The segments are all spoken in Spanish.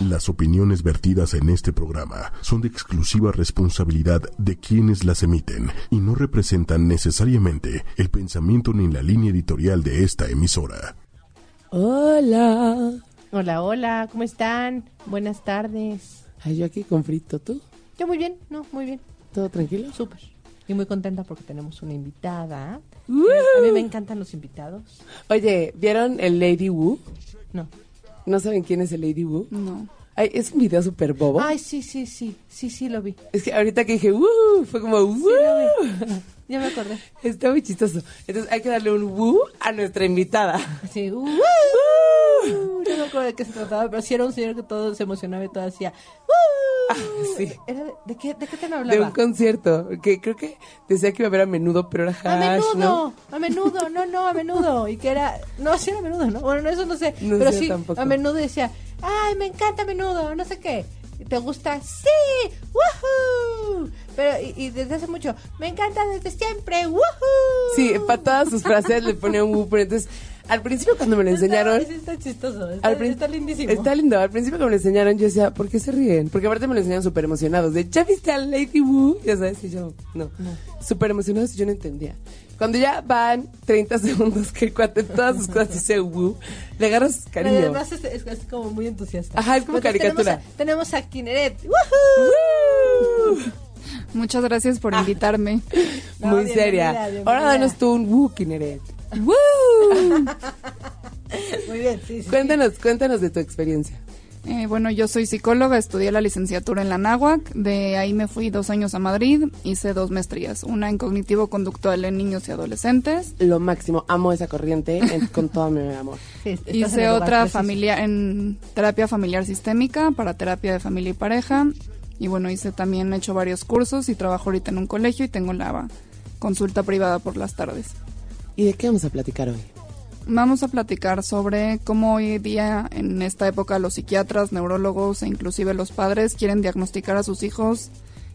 Las opiniones vertidas en este programa son de exclusiva responsabilidad de quienes las emiten y no representan necesariamente el pensamiento ni la línea editorial de esta emisora. Hola. Hola, hola, ¿cómo están? Buenas tardes. Ay, yo aquí con frito, ¿tú? Yo muy bien, no, muy bien, ¿Todo tranquilo? súper. Y muy contenta porque tenemos una invitada. A mí me encantan los invitados. Oye, ¿vieron el Lady Wu? No. ¿No saben quién es el Lady Wu? No. Ay, es un video súper bobo. Ay, sí, sí, sí, sí, sí, lo vi. Es que ahorita que dije, ¡Woo! Fue como, ¡Woo! Ya me acordé. Está muy chistoso. Entonces hay que darle un ¡Woo! a nuestra invitada. Sí, uh, no me acuerdo de qué se trataba, pero sí era un señor que todo se emocionaba y todo hacía. Sí. Era de, ¿de qué, ¿De qué tema De hablaba? un concierto. Que creo que decía que iba a ver a menudo, pero era hash, A menudo, ¿no? a menudo, no, no, a menudo. Y que era, no, sí era a menudo, ¿no? Bueno, no, eso no sé. No pero sé sí, tampoco. a menudo decía, ay, me encanta a menudo, no sé qué. ¿Y ¿Te gusta? Sí, woohoo. Pero, y, y desde hace mucho, me encanta desde siempre, woohoo. Sí, para todas sus frases le ponía un Woo. Pero entonces, al principio cuando me lo enseñaron... Está, sí, está chistoso, está, Al está lindísimo. Está lindo. Al principio que me lo enseñaron, yo decía, ¿por qué se ríen? Porque aparte me lo enseñaron súper emocionados. De, ¿ya viste a Lady Wu? Ya sabes, y yo, no. Súper emocionados y yo no entendía. Cuando ya van 30 segundos que el cuate en todas sus cosas dice Wu, le agarras Pero cariño. además es, es- es como muy entusiasta. Ajá, es como Entonces, caricatura. Tenemos a, tenemos a Kineret. ¡Woohoo! ¡Woo! Muchas gracias por invitarme. No, Muy seria. Ahora danos tú un Wu, Kineret. Muy bien, sí, sí. Cuéntanos, cuéntanos de tu experiencia. Eh, bueno, yo soy psicóloga, estudié la licenciatura en la NAHUAC, de ahí me fui dos años a Madrid, hice dos maestrías, una en cognitivo conductual en niños y adolescentes, Lo máximo, amo esa corriente en- con todo mi amor. Sí, hice otra familia en terapia familiar sistémica para terapia de familia y pareja, y bueno, hice también, he hecho varios cursos y trabajo ahorita en un colegio y tengo la consulta privada por las tardes. ¿Y de qué vamos a platicar hoy? Vamos a platicar sobre cómo hoy día, en esta época, los psiquiatras, neurólogos e inclusive los padres quieren diagnosticar a sus hijos.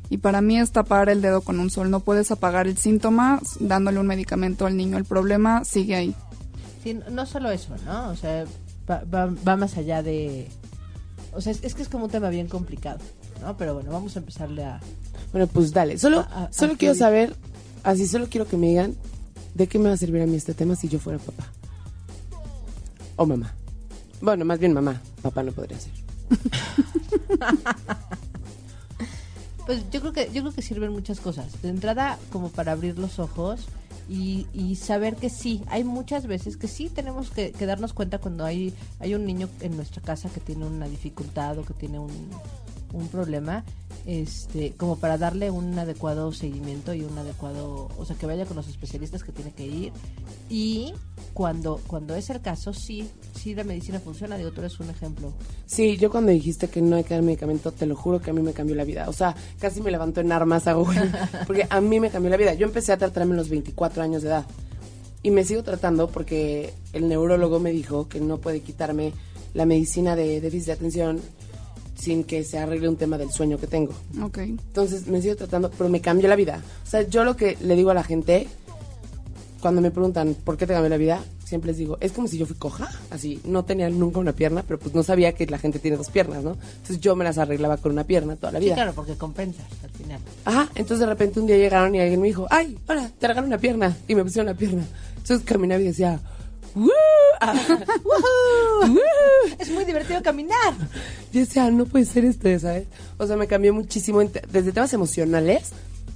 Y para mí es tapar el dedo con un sol. No puedes apagar el síntoma dándole un medicamento al niño. El problema sigue ahí. Sí, no solo eso, ¿no? O sea, va, va, va más allá de... O sea, es, es que es como un tema bien complicado, ¿no? Pero bueno, vamos a empezarle a... Bueno, pues dale. Solo, A- a- solo a quiero saber, así solo quiero que me digan de qué me va a servir a mí este tema si yo fuera papá. O mamá. Bueno, más bien mamá. Papá no podría ser. Pues yo creo que yo creo que sirven muchas cosas. De entrada, como para abrir los ojos y, saber que sí, hay muchas veces que sí tenemos que, que darnos cuenta cuando hay, hay un niño en nuestra casa que tiene una dificultad o que tiene un, un problema, este, como para darle un adecuado seguimiento y un adecuado, o sea, que vaya con los especialistas que tiene que ir. Y cuando, cuando es el caso, sí, sí la medicina funciona. Digo, tú eres un ejemplo. Sí, yo cuando dijiste que no hay que dar medicamento, te lo juro que a mí me cambió la vida. O sea, casi me levantó en armas, hago, güey, porque a mí me cambió la vida. Yo empecé a tratarme a los 24 años de edad. Y me sigo tratando porque el neurólogo me dijo que no puede quitarme la medicina de déficit de atención sin que se arregle un tema del sueño que tengo. Ok. Entonces me sigo tratando, pero me cambió la vida. O sea, yo lo que le digo a la gente, cuando me preguntan por qué te cambió la vida, siempre les digo, es como si yo fui coja, así, no tenía nunca una pierna, pero pues no sabía que la gente tiene dos piernas, ¿no? Entonces yo me las arreglaba con una pierna toda la Sí, vida. claro, porque compensas al final. Ajá, entonces de repente un día llegaron y alguien me dijo, ay, hola, te regalo una pierna. Y me pusieron una pierna. Entonces caminaba y decía, ¡Woo! ¡Woo! Es muy divertido caminar. Yo decía, no puede ser esto, ¿sabes? O sea, me cambió muchísimo desde temas emocionales.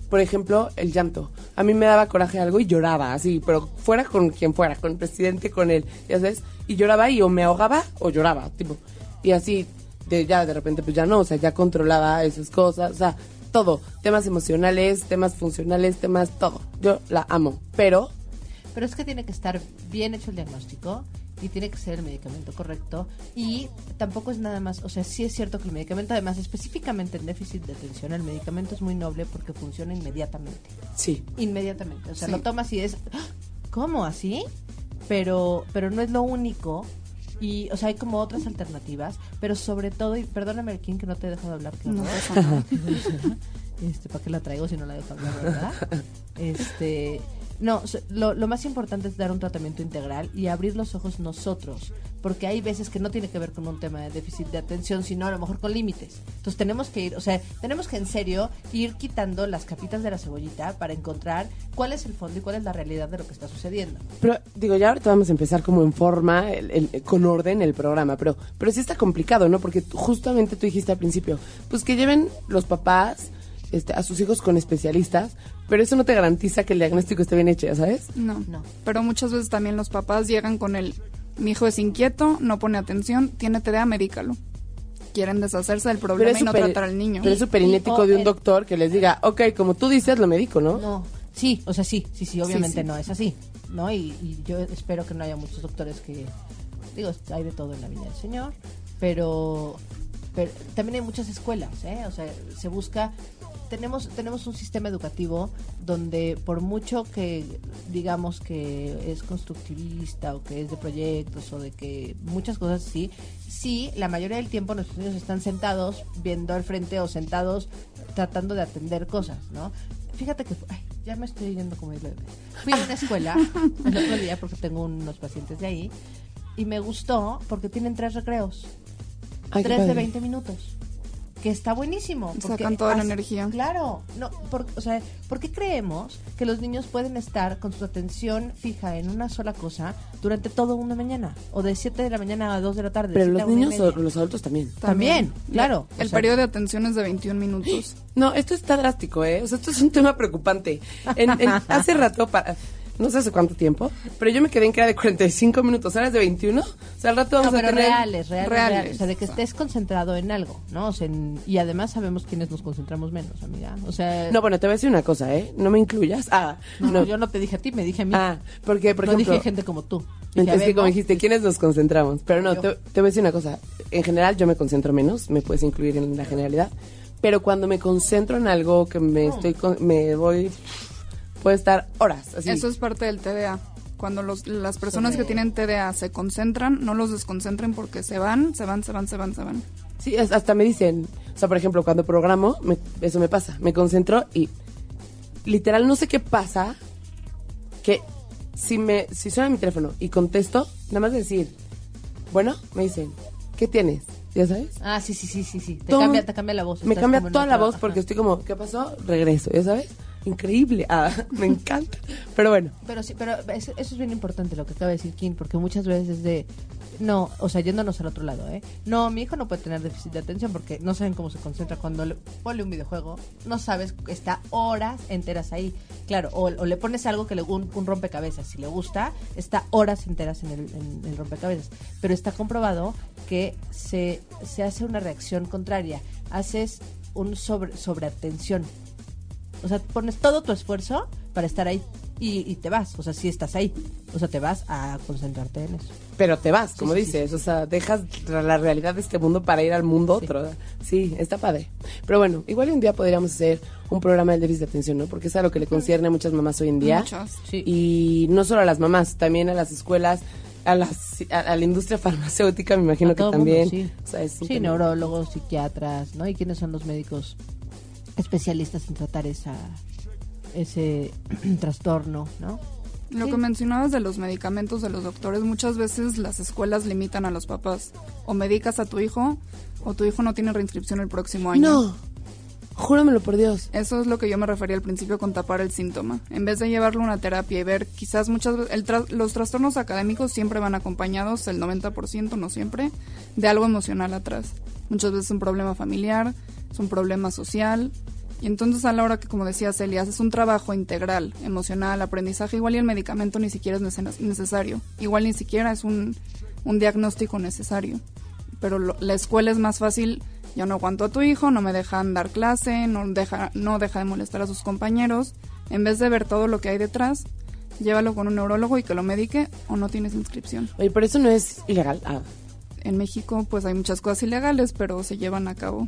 Por ejemplo, el llanto. A mí me daba coraje algo y lloraba, así, pero fuera con quien fuera, con el presidente, con él, ya sabes. Y lloraba y o me ahogaba o lloraba, tipo. Y así, de ya de repente, pues ya no, o sea, ya controlaba esas cosas, o sea, todo. Temas emocionales, temas funcionales, temas, todo. Yo la amo, pero Pero es que tiene que estar bien hecho el diagnóstico y tiene que ser el medicamento correcto y tampoco es nada más, o sea, sí es cierto que el medicamento además específicamente en déficit de atención, el medicamento es muy noble porque funciona inmediatamente, sí. inmediatamente, o sea, Sí. lo tomas y es ¡Ah! ¿cómo así? Pero pero no es lo único y o sea, hay como otras alternativas, pero sobre todo y perdóname King que no te dejo de hablar que No pasa nada. este, ¿para qué la traigo si no la dejo hablar, verdad? Este, No, lo, lo más importante es dar un tratamiento integral y abrir los ojos nosotros, porque hay veces que no tiene que ver con un tema de déficit de atención, sino a lo mejor con límites. Entonces tenemos que ir, o sea, tenemos que en serio ir quitando las capitas de la cebollita para encontrar cuál es el fondo y cuál es la realidad de lo que está sucediendo. Pero digo, ya ahorita vamos a empezar como en forma, con orden el programa, pero, pero sí está complicado, ¿no? Porque justamente tú dijiste al principio, pues que lleven los papás este, a sus hijos con especialistas, pero eso no te garantiza que el diagnóstico esté bien hecho, ¿ya sabes? No. No. Pero muchas veces también los papás llegan con el mi hijo es inquieto, no pone atención, tiene TDA, medícalo. Quieren deshacerse del problema y no tratar al niño. Pero es súper inético de un doctor que les diga, ok, como tú dices, lo médico, ¿no? No, sí, o sea, sí, sí, sí, obviamente sí. no es así, ¿no? Y, y yo espero que no haya muchos doctores que, digo, hay de todo en la vida del Señor, pero, pero también hay muchas escuelas, ¿eh? O sea, se busca, tenemos, tenemos un sistema educativo donde por mucho que digamos que es constructivista o que es de proyectos o de que muchas cosas sí, sí, la mayoría del tiempo nuestros niños están sentados viendo al frente o sentados tratando de atender cosas, ¿no? Fíjate que ay, ya me estoy yendo como el bebé. Fui a una escuela el otro día porque tengo unos pacientes de ahí y me gustó porque tienen tres recreos, Ay, tres de padre. 20 minutos. Que está buenísimo. porque Sacan toda la hace- energía. Claro, no, por, o sea, ¿por qué creemos que los niños pueden estar con su atención fija en una sola cosa durante toda una mañana? O de 7 de la mañana a 2 de la tarde. Pero los niños o los adultos también. También, claro. El sea, periodo de atención es de 21 minutos. No, esto está drástico, ¿eh? O sea, esto es un tema preocupante. En- en- hace rato, para, no sé hace cuánto tiempo, pero yo me quedé en que era de 45 minutos, es de 21. O sea, al rato vamos No, a tener... reales, reales, Reales. reales. O sea, de que estés concentrado en algo, ¿no? O sea, en- y además sabemos quiénes nos concentramos menos, amiga. O sea, No, bueno, te voy a decir una cosa, ¿eh? No me incluyas. Ah, no, no. yo no te dije a ti, me dije a mí. Ah, porque, por no ejemplo... dije gente como tú. Dije, Entonces, que como dijiste, ¿quiénes nos concentramos? Pero no, te, te voy a decir una cosa. En general, yo me concentro menos, me puedes incluir en la generalidad. Pero cuando me concentro en algo que me estoy, con- me voy, puedo estar horas. Así. Eso es parte del TDA. Cuando los, las personas que tienen TDA se concentran, no los desconcentren porque se van, se van, se van, se van, se van. Sí, es- hasta me dicen, o sea, por ejemplo, cuando programo, me- eso me pasa. Me concentro y literal no sé qué pasa, que si me si suena mi teléfono y contesto, nada más decir, bueno, me dicen, ¿qué tienes? ¿Ya sabes? Ah, sí, sí, sí, sí, sí. Te, Todo- cambia, te cambia la voz. Me cambia toda la voz porque ajá. estoy como, ¿qué pasó? Regreso, ¿ya sabes? Increíble. Ah, me encanta. Pero bueno, Pero sí, pero eso, es bien importante lo que acaba de decir Kim, porque muchas veces de... No, o sea, yéndonos al otro lado, ¿eh? No, mi hijo no puede tener déficit de atención porque no saben cómo se concentra cuando le pone un videojuego. No sabes, está horas enteras ahí. Claro, o, o le pones algo que le un, un rompecabezas. Si le gusta, está horas enteras en el, en el rompecabezas. Pero está comprobado que se, se hace una reacción contraria. Haces un sobre, sobreatención. O sea, pones todo tu esfuerzo para estar ahí y, y te vas. O sea, sí estás ahí. O sea, te vas a concentrarte en eso. pero te vas, como sí, sí, dices, o sea, dejas la realidad de este mundo para ir al mundo Sí. otro. Sí, está padre. Pero bueno, igual un día podríamos hacer un programa del déficit de atención, ¿no? Porque es algo que le concierne a muchas mamás hoy en día. Muchas. Sí. Y no solo a las mamás, también a las escuelas, a, las, a, a la industria farmacéutica, me imagino A que todo mundo, también. sí. O sea, es Sí, neurólogos, psiquiatras, ¿no? ¿Y quiénes son los médicos especialistas en tratar esa ese trastorno, ¿no? Lo Sí. que mencionabas de los medicamentos de los doctores, muchas veces las escuelas limitan a los papás. O medicas a tu hijo, o tu hijo no tiene reinscripción el próximo año. No, júramelo por Dios. Eso es lo que yo me refería al principio con tapar el síntoma. En vez de llevarlo a una terapia y ver, quizás muchas veces, tra- los trastornos académicos siempre van acompañados, el 90%, no siempre, de algo emocional atrás. Muchas veces un problema familiar, es un problema social. Y entonces a la hora que, como decía Celia, haces un trabajo integral, emocional, aprendizaje, igual y el medicamento ni siquiera es nece- necesario. Igual ni siquiera es un, un diagnóstico necesario. Pero lo- la escuela es más fácil ya no aguanto a tu hijo, no me dejan dar clase, no deja, no deja de molestar a sus compañeros. En vez de ver todo lo que hay detrás, llévalo con un neurólogo y que lo medique o no tienes inscripción. Oye, pero eso no es ilegal. Ah, En México pues hay muchas cosas ilegales, pero se llevan a cabo.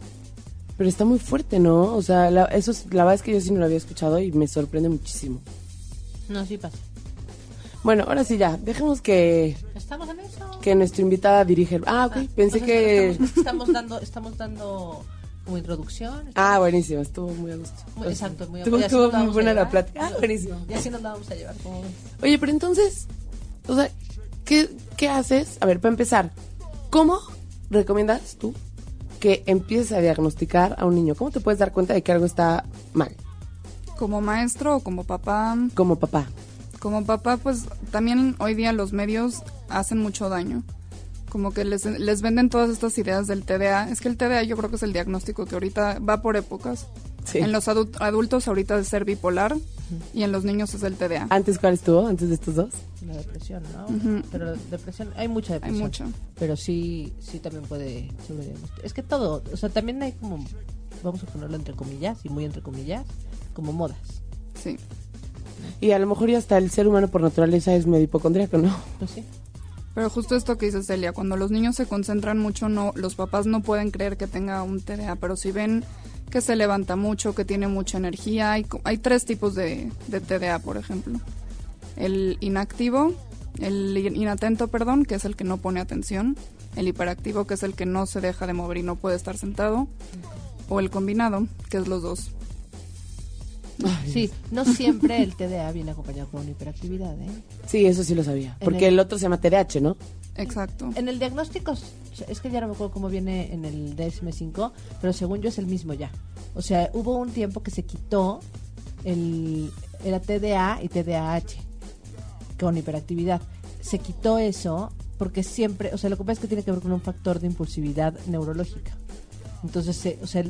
Pero está muy fuerte, ¿no? O sea, la, eso es, la verdad es que yo sí no lo había escuchado y me sorprende muchísimo. No, sí pasa. Bueno, ahora sí ya, dejemos que, Estamos en eso. que nuestra invitada dirige. Ah, ok, Ah, pensé o sea, que... estamos, estamos dando estamos dando como introducción. Ah, buenísimo, estuvo muy a gusto. Muy- exacto, muy a así estuvo muy buena la plática. Ah, buenísimo. Y así nos la vamos a llevar. ves. Oye, pero entonces, o sea, ¿qué, qué haces? A ver, para empezar, ¿cómo recomiendas tú que empieces a diagnosticar a un niño? ¿Cómo te puedes dar cuenta de que algo está mal Como maestro o como papá, como papá? como papá, pues también hoy día los medios hacen mucho daño. Como que les, les venden todas estas ideas del TDA. Es que el TDA yo creo que es el diagnóstico que ahorita va por épocas. Sí. En los adu- adultos ahorita es ser bipolar y en los niños es el TDA. ¿Antes cuál estuvo? ¿Antes de estos dos? La depresión, ¿no? Ujú. Pero depresión, hay mucha Hay depresión. mucho. Pero sí, sí también puede. Es que todo, o sea, también hay como, vamos a ponerlo entre comillas, y muy entre comillas, como modas. Sí. Y a lo mejor ya hasta el ser humano por naturaleza es medio hipocondríaco, ¿no? Pues sí. Pero justo esto que dice Celia, cuando los niños se concentran mucho, no, los papás no pueden creer que tenga un TDA, pero si ven que se levanta mucho, que tiene mucha energía, hay, hay tres tipos de, de TDA, por ejemplo. El inactivo, el in- inatento, perdón, que es el que no pone atención, el hiperactivo, que es el que no se deja de mover y no puede estar sentado, o el combinado, que es los dos. Sí, no siempre el TDA viene acompañado con una hiperactividad, ¿eh? Sí, eso sí lo sabía. Porque el- el otro se llama TDAH, ¿no? Exacto. En el diagnóstico, es que ya no me acuerdo cómo viene en el DSM-5, pero según yo es el mismo ya. O sea, hubo un tiempo que se quitó el era TDA y TDAH con hiperactividad. Se quitó eso porque siempre, o sea, lo que pasa es que tiene que ver con un factor de impulsividad neurológica. Entonces, o sea,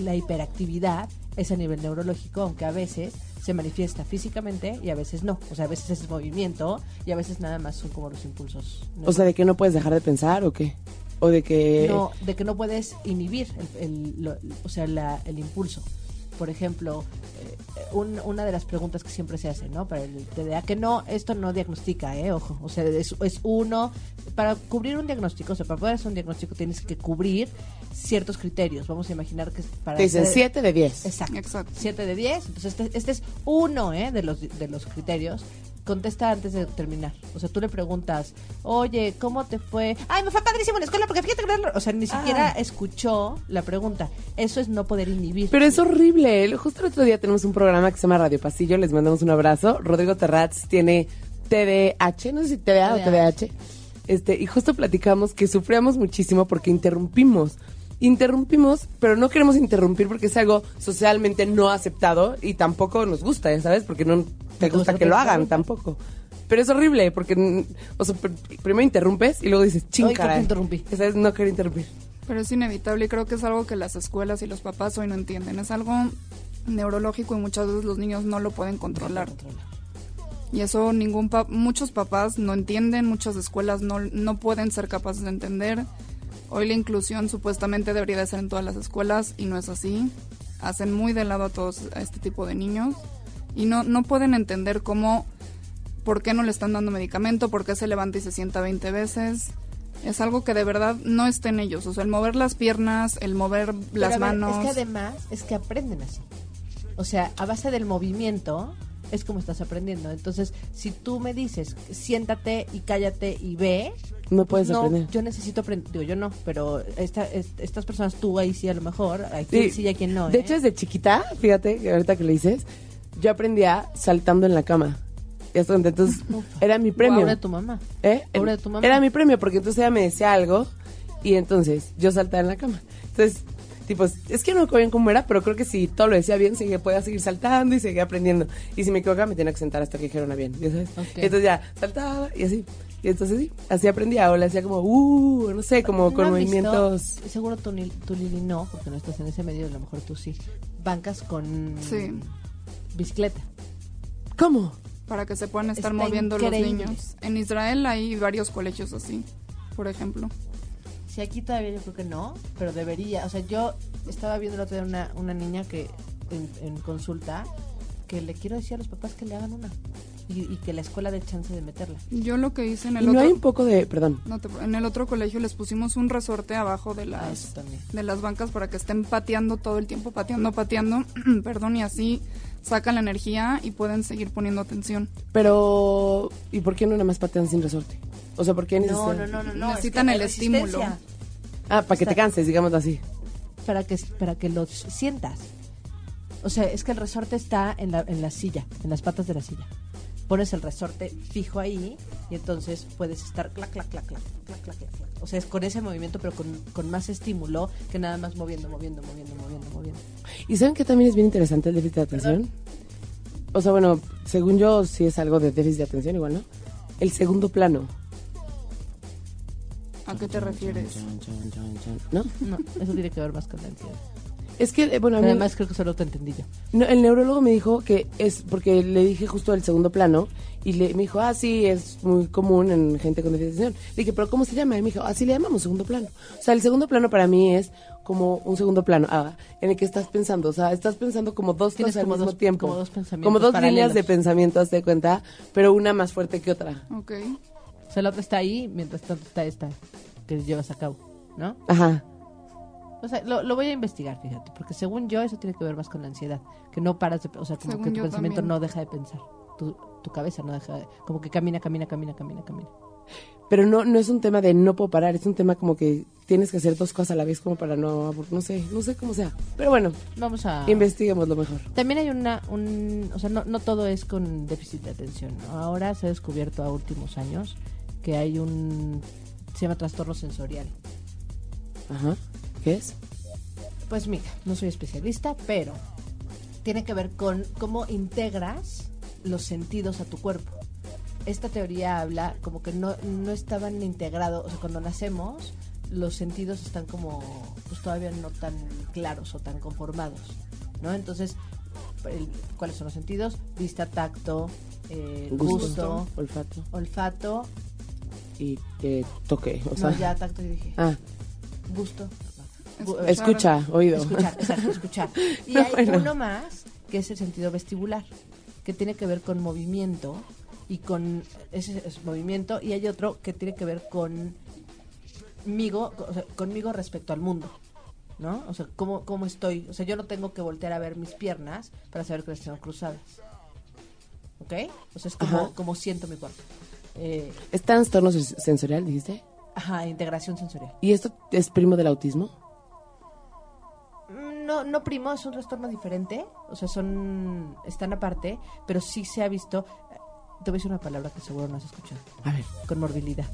la hiperactividad es a nivel neurológico, aunque a veces se manifiesta físicamente y a veces no. O sea, a veces es movimiento y a veces nada más son como los impulsos. O sea, ¿de que no puedes dejar de pensar o qué? O de que... No, de que no puedes inhibir el, el- lo- o sea, la- el impulso. Por ejemplo, eh, un- una de las preguntas que siempre se hace, ¿no? Para el TDA, que no, esto no diagnostica, ¿eh? Ojo, o sea, es, es uno, para cubrir un diagnóstico, o sea, para poder hacer un diagnóstico tienes que cubrir ciertos criterios. Vamos a imaginar que es para... Te dicen hacer- 7 de 10. Exacto. Exacto. 7 de 10. Entonces, este, este es uno ¿eh? de, los, de los criterios. Contesta antes de terminar. O sea, tú le preguntas, oye, ¿cómo te fue? Ay, me fue padrísimo en la escuela porque fíjate que... no-". O sea, ni siquiera Ah. escuchó la pregunta. Eso es no poder inhibir. Pero es horrible. Justo el otro día tenemos un programa que se llama Radio Pasillo. Les mandamos un abrazo. Rodrigo Terratz tiene TDAH, no sé si TDA o TDAH. TDAH. Este, y justo platicamos que sufríamos muchísimo porque interrumpimos. Interrumpimos, pero no queremos interrumpir porque es algo socialmente no aceptado y tampoco nos gusta, ya sabes, porque no te gusta que lo hagan tampoco. Pero es horrible porque, mm, o sea, pr- primero interrumpes y luego dices, Ay, ching, ¿por qué caray". interrumpí? Ya sabes, no quiero interrumpir. Pero es inevitable y creo que es algo que las escuelas y los papás hoy no entienden. Es algo neurológico y muchas veces los niños no lo pueden controlar. Y eso ningún pa- muchos papás no entienden, muchas escuelas no, no pueden ser capaces de entender. Hoy la inclusión supuestamente debería de ser en todas las escuelas y no es así. Hacen muy de lado a todos a este tipo de niños y no, no pueden entender cómo, por qué no le están dando medicamento, por qué se levanta y se sienta 20 veces. Es algo que de verdad no está en ellos. O sea, el mover las piernas, el mover Pero, las ver, manos. Es que además es que aprenden así. O sea, a base del movimiento es como estás aprendiendo. Entonces, si tú me dices, siéntate y cállate y ve, No puedes no, aprender. yo necesito aprender. Digo, yo no, pero esta, est- estas personas, tú ahí sí a lo mejor, hay quien sí, y quien no. De ¿eh? hecho, desde chiquita, fíjate, que ahorita que lo dices, yo aprendía saltando en la cama. Entonces era mi premio. De tu mamá. ¿Eh? Pobre de tu mamá. Era mi premio, porque entonces ella me decía algo y entonces yo saltaba en la cama. Entonces, tipo, es que no me acuerdo bien cómo era, pero creo que si todo lo decía bien, seguía, podía seguir saltando y seguía aprendiendo. Y si me equivocaba, me tenía que sentar hasta que dijeron bien, ¿ya sabes? Entonces ya saltaba y así. Y entonces sí, así aprendía, o le hacía como, uh, no sé, como ¿No con han visto? movimientos. Seguro tú, ni- tú, Lili, no, porque no estás en ese medio, a lo mejor tú sí. Bancas con Sí. bicicleta. ¿Cómo? para que se puedan estar Está moviendo increíble. los niños. En Israel hay varios colegios así, por ejemplo. Sí, aquí todavía yo creo que no, pero debería. O sea, yo estaba viendo el otro día una, una niña que en, en consulta que le quiero decir a los papás que le hagan una y, y que la escuela dé chance de meterla. Yo lo que hice en Y el no otro hay un poco de, perdón, no te- en el otro colegio les pusimos un resorte abajo de Ah, las de las bancas para que estén pateando todo el tiempo, pateando, pateando, perdón, y así sacan la energía y pueden seguir poniendo atención. pero ¿y por qué no nada más patean sin resorte? O sea, ¿por qué necesitan? no, no, no, no. Necesitan es que el estímulo. Ah, para que te canses, digámoslo así. para que, para que lo sientas. O sea, es que el resorte está en la, en la silla, en las patas de la silla. Pones el resorte fijo ahí y entonces puedes estar clac, clac, clac, clac, clac, clac, clac, clac. O sea, es con ese movimiento, pero con, con más estímulo que nada más moviendo, moviendo, moviendo, moviendo, moviendo. ¿Y saben que también es bien interesante el déficit de atención? O sea, bueno, según yo sí es algo de déficit de atención igual, ¿no? El segundo plano, ¿A qué te refieres? ¿no? No, eso tiene que ver más con la ansiedad. Es que, eh, bueno, a mí, Además, creo que solo te entendí yo. no, el neurólogo me dijo que es, porque le dije justo el segundo plano, y le, me dijo, ah, sí, es muy común en gente con déficit de atención. Le dije, pero ¿cómo se llama? Y me dijo, así le llamamos segundo plano. O sea, el segundo plano para mí es como un segundo plano, ah, en el que estás pensando, o sea, estás pensando como dos Tienes cosas al mismo dos- tiempo. como dos pensamientos Como dos líneas paralelos. de pensamiento, haz de cuenta, pero una más fuerte que otra. Ok. O sea, la otra está ahí, mientras tanto está esta que llevas a cabo, ¿no? Ajá. O sea, lo, lo voy a investigar, fíjate, porque según yo eso tiene que ver más con la ansiedad, que no paras de, o sea, como Según que tu pensamiento también. no deja de pensar, tu, tu cabeza no deja de, como que camina, camina, camina, camina, camina. Pero no, no es un tema de no puedo parar, es un tema como que tienes que hacer dos cosas a la vez como para no, no sé, no sé cómo sea. Pero bueno, Vamos a... investiguemos lo mejor. También hay una, un, o sea, no, no todo es con déficit de atención. ¿no? Ahora se ha descubierto a últimos años que hay un, se llama trastorno sensorial. Ajá. ¿Qué es? Pues mira, no soy especialista, pero tiene que ver con cómo integras los sentidos a tu cuerpo. Esta teoría habla como que no, no estaban integrados, o sea, cuando nacemos los sentidos están como pues todavía no tan claros o tan conformados, ¿no? Entonces, el- ¿cuáles son los sentidos? Vista, tacto, eh, Gusto, gusto, olfato olfato, y eh, toque. O sea, no, ya tacto y dije, ah, gusto, Escuchar. escucha, oído. Escuchar, exacto, escuchar. Y No, hay bueno. uno más, que es el sentido vestibular, que tiene que ver con movimiento y con ese es movimiento, y hay otro que tiene que ver con conmigo, o sea, conmigo respecto al mundo. ¿No? O sea, ¿cómo, ¿cómo estoy? O sea, yo no tengo que voltear a ver mis piernas para saber que las tengo cruzadas. ¿Ok? O sea, es como, Ajá. como siento mi cuerpo. Eh, ¿Es trastorno sen- sensorial, dijiste? ajá, integración sensorial. ¿Y esto es primo del autismo? Mm, No, no primo, es un trastorno diferente, o sea, son, están aparte, pero sí se ha visto, te voy a decir una palabra que seguro no has escuchado, A ver, conmorbilidad,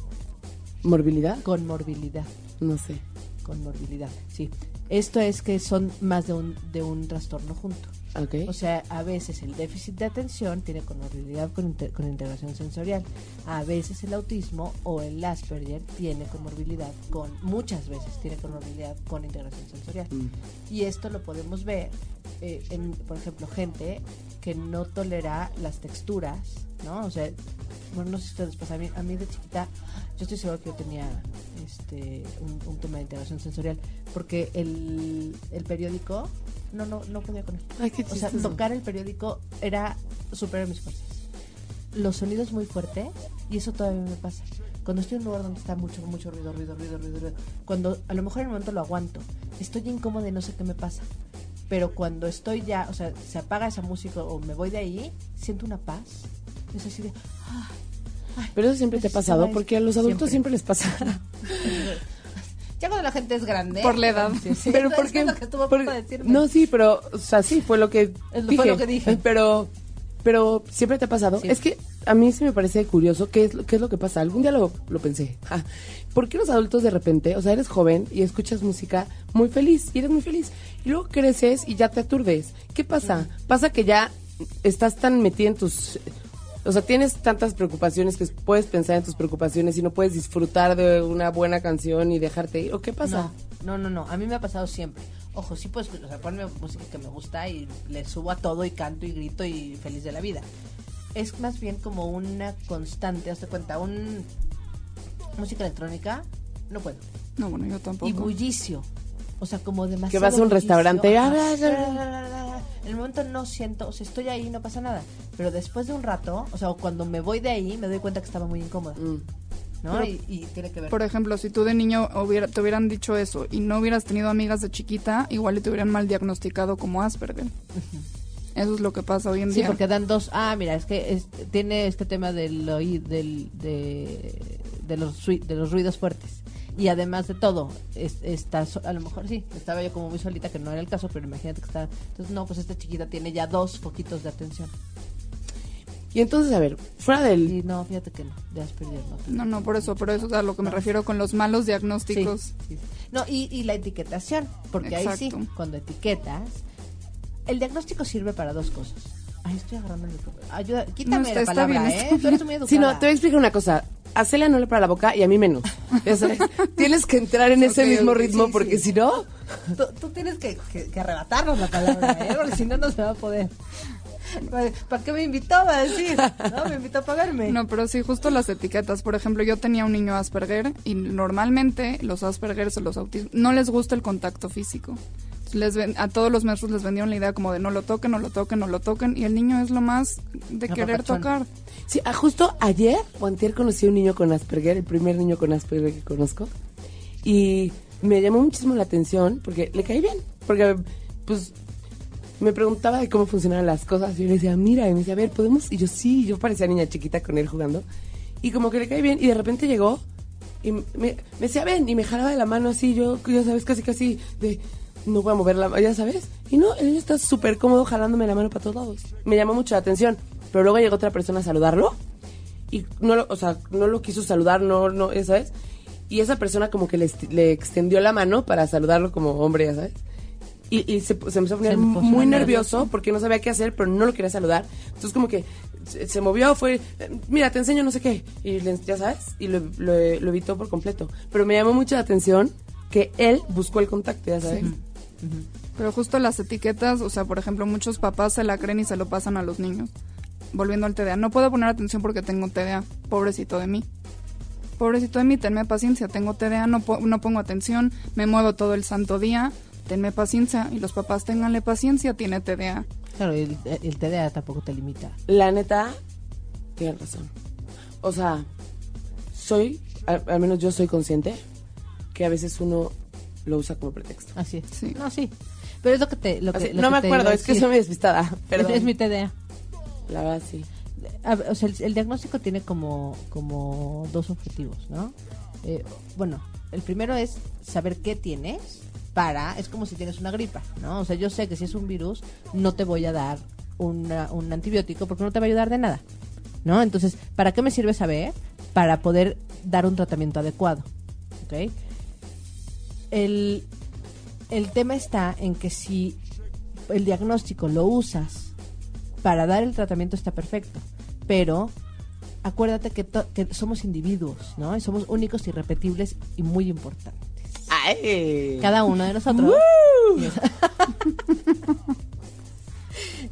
¿morbilidad? conmorbilidad, No sé. conmorbilidad, sí. Esto es que son más de un, de un trastorno junto. Ok. O sea, a veces el déficit de atención tiene comorbilidad con, inte- con integración sensorial. A veces el autismo o el Asperger tiene comorbilidad con, muchas veces tiene comorbilidad con integración sensorial. Mm. Y esto lo podemos ver eh, en, por ejemplo, gente que no tolera las texturas, ¿no? O sea, bueno, no sé si ustedes, pues a mí, a mí de chiquita, yo estoy seguro que yo tenía este un, un tema de integración sensorial, porque el, el periódico, no, no, no podía con él. Ay, qué O sea, tocar el periódico era superar mis fuerzas. Los sonidos muy fuertes, y eso todavía me pasa. Cuando estoy en un lugar donde está mucho, mucho ruido, ruido, ruido, ruido, ruido, cuando a lo mejor en el momento lo aguanto, estoy incómoda y no sé qué me pasa. Pero cuando estoy ya, o sea, se apaga esa música o me voy de ahí, siento una paz. Es así de, ah, ay, Pero eso siempre te ha pasado, porque a los adultos siempre, les pasa. Ya cuando la gente es grande. Por la edad. Sí, sí, pero es porque lo que estuvo por- decirme. no sí pero o sea sí fue lo que Es- dije, fue lo que dije. pero pero siempre te ha pasado Sí. es que a mí sí me parece curioso qué es lo- qué es lo que pasa algún día lo, lo pensé Ah, ¿por qué los adultos de repente o sea eres joven y escuchas música muy feliz y eres muy feliz y luego creces y ya te aturdes qué pasa pasa que ya estás tan metida en tus o sea, tienes tantas preocupaciones que puedes pensar en tus preocupaciones y no puedes disfrutar de una buena canción y dejarte ir. ¿O qué pasa? No, no, no, no. A mí me ha pasado siempre. Ojo, sí puedes, o sea, ponme música que me gusta y le subo a todo y canto y grito y feliz de la vida. Es más bien como una constante, hazte cuenta, un música electrónica, no puedo. No, bueno, yo Y tampoco. bullicio. O sea, como demasiado. Que vas a un restaurante y- Ajá. En el momento no siento, o sea, estoy ahí y no pasa nada. Pero después de un rato, o sea, cuando me voy de ahí, me doy cuenta que estaba muy incómoda. Mm. ¿No? Pero- y, y tiene que ver. Por ejemplo, si tú de niño hubiera, te hubieran dicho eso y no hubieras tenido amigas de chiquita, igual te hubieran mal diagnosticado como Asperger. Eso es lo que pasa hoy en Sí, día. porque dan dos. Ah, mira, es que es- tiene este tema del del de, de los de los ruidos fuertes. Y además de todo, es, está, a lo mejor sí, estaba yo como muy solita, que no era el caso, pero imagínate que está. Entonces, no, pues esta chiquita tiene ya dos foquitos de atención. Y entonces, a ver, fuera del... No, fíjate que no, de Asperger no. No, no, por eso, por eso es a lo que me refiero con los malos diagnósticos. Sí, sí. No, y, y la etiquetación, porque ahí sí, cuando etiquetas, el diagnóstico sirve para dos cosas. Ay, estoy agarrando el micrófono. Ayuda, quítame está- la está palabra, bien, ¿eh? está Tú eres muy educada. Sí, no, te voy a explicar una cosa. A Celia no le para la boca y a mí menos. Ya sabes, Tienes que entrar en ese mismo ritmo sí, porque sí. si no... Tú, tú tienes que, que, que arrebatarnos la palabra, ¿eh? Porque si no, no se va a poder. ¿Para, qué me invitó? Va a decir. No, me invitó a pagarme. No, pero sí, justo las etiquetas. Por ejemplo, yo tenía un niño Asperger y normalmente los Asperger o los autistas no les gusta el contacto físico. Les ven- a todos los maestros les vendieron la idea como de no lo toquen, no lo toquen, no lo toquen y el niño es lo más de querer tocar. Sí, ah, justo ayer o antier conocí a un niño con Asperger, el primer niño con Asperger que conozco. Y me llamó muchísimo la atención porque le caí bien. Porque, pues, me preguntaba de cómo funcionaban las cosas. Y yo le decía, mira, y me decía, a ver, ¿podemos? Y yo, sí, yo parecía niña chiquita con él jugando. Y como que le caí bien. Y de repente llegó y me, me decía, ven, y me jalaba de la mano así. Yo, ya sabes, casi, casi de, no voy a mover la mano, ya sabes. Y no, el niño está súper cómodo jalándome la mano para todos lados. Me llamó mucho la atención. Pero luego llegó otra persona a saludarlo y no lo, o sea, no lo quiso saludar, no, no, ya sabes. Y esa persona como que le, le extendió la mano para saludarlo como hombre, ya sabes. Y, y se, se empezó a poner muy nervioso. porque no sabía qué hacer, pero no lo quería saludar. Entonces como que se, se movió, fue, mira, te enseño no sé qué. Y le- ya sabes, y lo, lo, lo evitó por completo. Pero me llamó mucho la atención que él buscó el contacto, ya sabes. Pero justo las etiquetas, o sea, por ejemplo, muchos papás se la creen y se lo pasan a los niños. Volviendo al TDA, no puedo poner atención porque tengo TDA, pobrecito de mí. Pobrecito de mí, tenme paciencia, tengo TDA, no, po- no pongo atención, me muevo todo el santo día, tenme paciencia. Y los papás tenganle paciencia, tiene TDA. Claro, el, el TDA tampoco te limita. La neta, tienen razón. O sea, soy, al, al menos yo soy consciente que a veces uno lo usa como pretexto. Así es. Sí. No, sí. Pero es lo que te. Lo que, Así, lo no que me te acuerdo, es que soy muy despistada. Es, Perdón. es mi TDA. La verdad, sí. A o sea, el, el diagnóstico tiene como, como dos objetivos, ¿no? Eh, bueno, el primero es saber qué tienes para, es como si tienes una gripa, ¿no? O sea, yo sé que si es un virus, no te voy a dar una- un antibiótico porque no te va a ayudar de nada, ¿no? Entonces, ¿para qué me sirve saber? Para poder dar un tratamiento adecuado, ¿ok? El, el tema está en que si el diagnóstico lo usas para dar el tratamiento está perfecto, pero acuérdate que, somos individuos, ¿no? Y somos únicos, irrepetibles y muy importantes. ¡Ay! Cada uno de nosotros.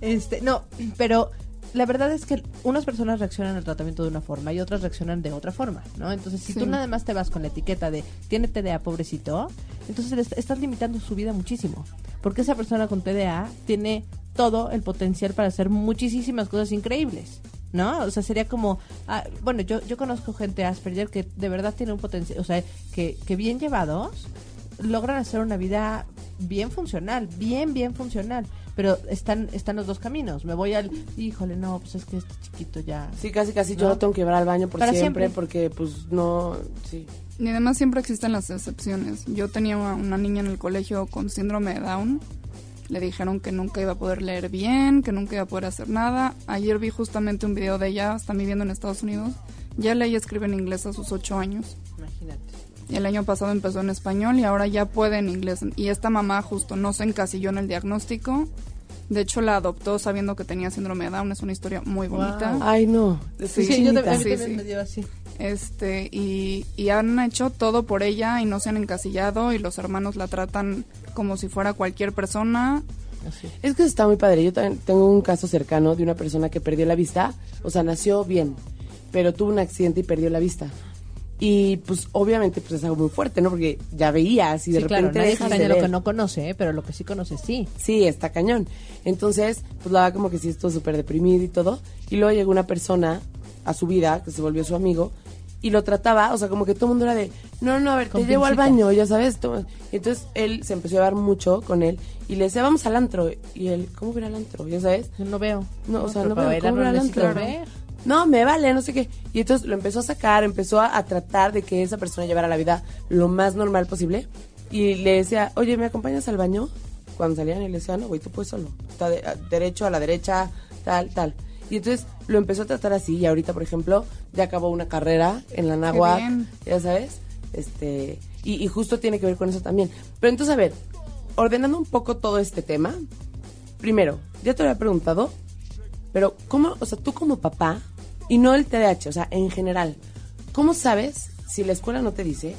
este, no, pero la verdad es que unas personas reaccionan al tratamiento de una forma y otras reaccionan de otra forma, ¿no? Entonces, si Sí. tú nada más te vas con la etiqueta de tiene TDA, pobrecito, entonces estás limitando su vida muchísimo. Porque esa persona con TDA tiene todo el potencial para hacer muchísimas cosas increíbles. ¿No? O sea, sería como, ah, bueno, yo, yo conozco gente Asperger que de verdad tiene un potencial, o sea, que, que bien llevados logran hacer una vida bien funcional, bien, bien funcional. Pero están, están los dos caminos. Me voy al, híjole, no, pues es que este chiquito ya. Sí, casi, casi yo ¿No? lo tengo que llevar al baño por Para siempre, siempre. porque pues no, sí. Y además siempre existen las excepciones. Yo tenía una, niña en el colegio con síndrome de Down. Le dijeron que nunca iba a poder leer bien, que nunca iba a poder hacer nada. Ayer vi justamente un video de ella, está viviendo en Estados Unidos. Ya lee y escribe en inglés a sus ocho años. Imagínate. El año pasado empezó en español y ahora ya puede en inglés. Y esta mamá justo no se encasilló en el diagnóstico. De hecho, la adoptó sabiendo que tenía síndrome de Down. Es una historia muy bonita. Wow. Ay, no. Sí, Sí, yo también, a mí Sí, también sí. me dio así. Este, y, y han hecho todo por ella y no se han encasillado y los hermanos la tratan como si fuera cualquier persona. Así. Es que eso está muy padre. Yo también tengo un caso cercano de una persona que perdió la vista. O sea, nació bien, pero tuvo un accidente y perdió la vista. Y pues obviamente pues es algo muy fuerte, ¿no? Porque ya veías y de sí, claro, repente nadie dejas de lo que ver. no conoce, ¿eh? pero lo que sí conoce sí. Sí, está cañón. Entonces, pues la verdad como que sí estuvo súper deprimido y todo. Y luego llegó una persona a su vida, que se volvió su amigo, y lo trataba, o sea, como que todo el mundo era de, no, no, a ver, te llevo al baño, ya sabes. toma". Y entonces él se empezó a llevar mucho con él y le decía, vamos al antro. Y él, ¿cómo ir al antro? Ya sabes. No veo. No, o sea, no veo, ¿cómo ir al antro? No, me vale, no sé qué. Y entonces lo empezó a sacar, empezó a, a tratar de que esa persona llevara la vida lo más normal posible. Y le decía, oye, ¿me acompañas al baño? Cuando salían y le decía, no, güey, tú puedes solo. Está de- a- derecho a la derecha, tal, tal. Y entonces lo empezó a tratar así y ahorita, por ejemplo, ya acabó una carrera en la bien. ya sabes. Este, y, y justo tiene que ver con eso también. Pero entonces, a ver, ordenando un poco todo este tema, primero, ya te lo había preguntado, pero ¿cómo, o sea, tú como papá, y no el TDAH, o sea, en general, ¿cómo sabes si la escuela no te dice?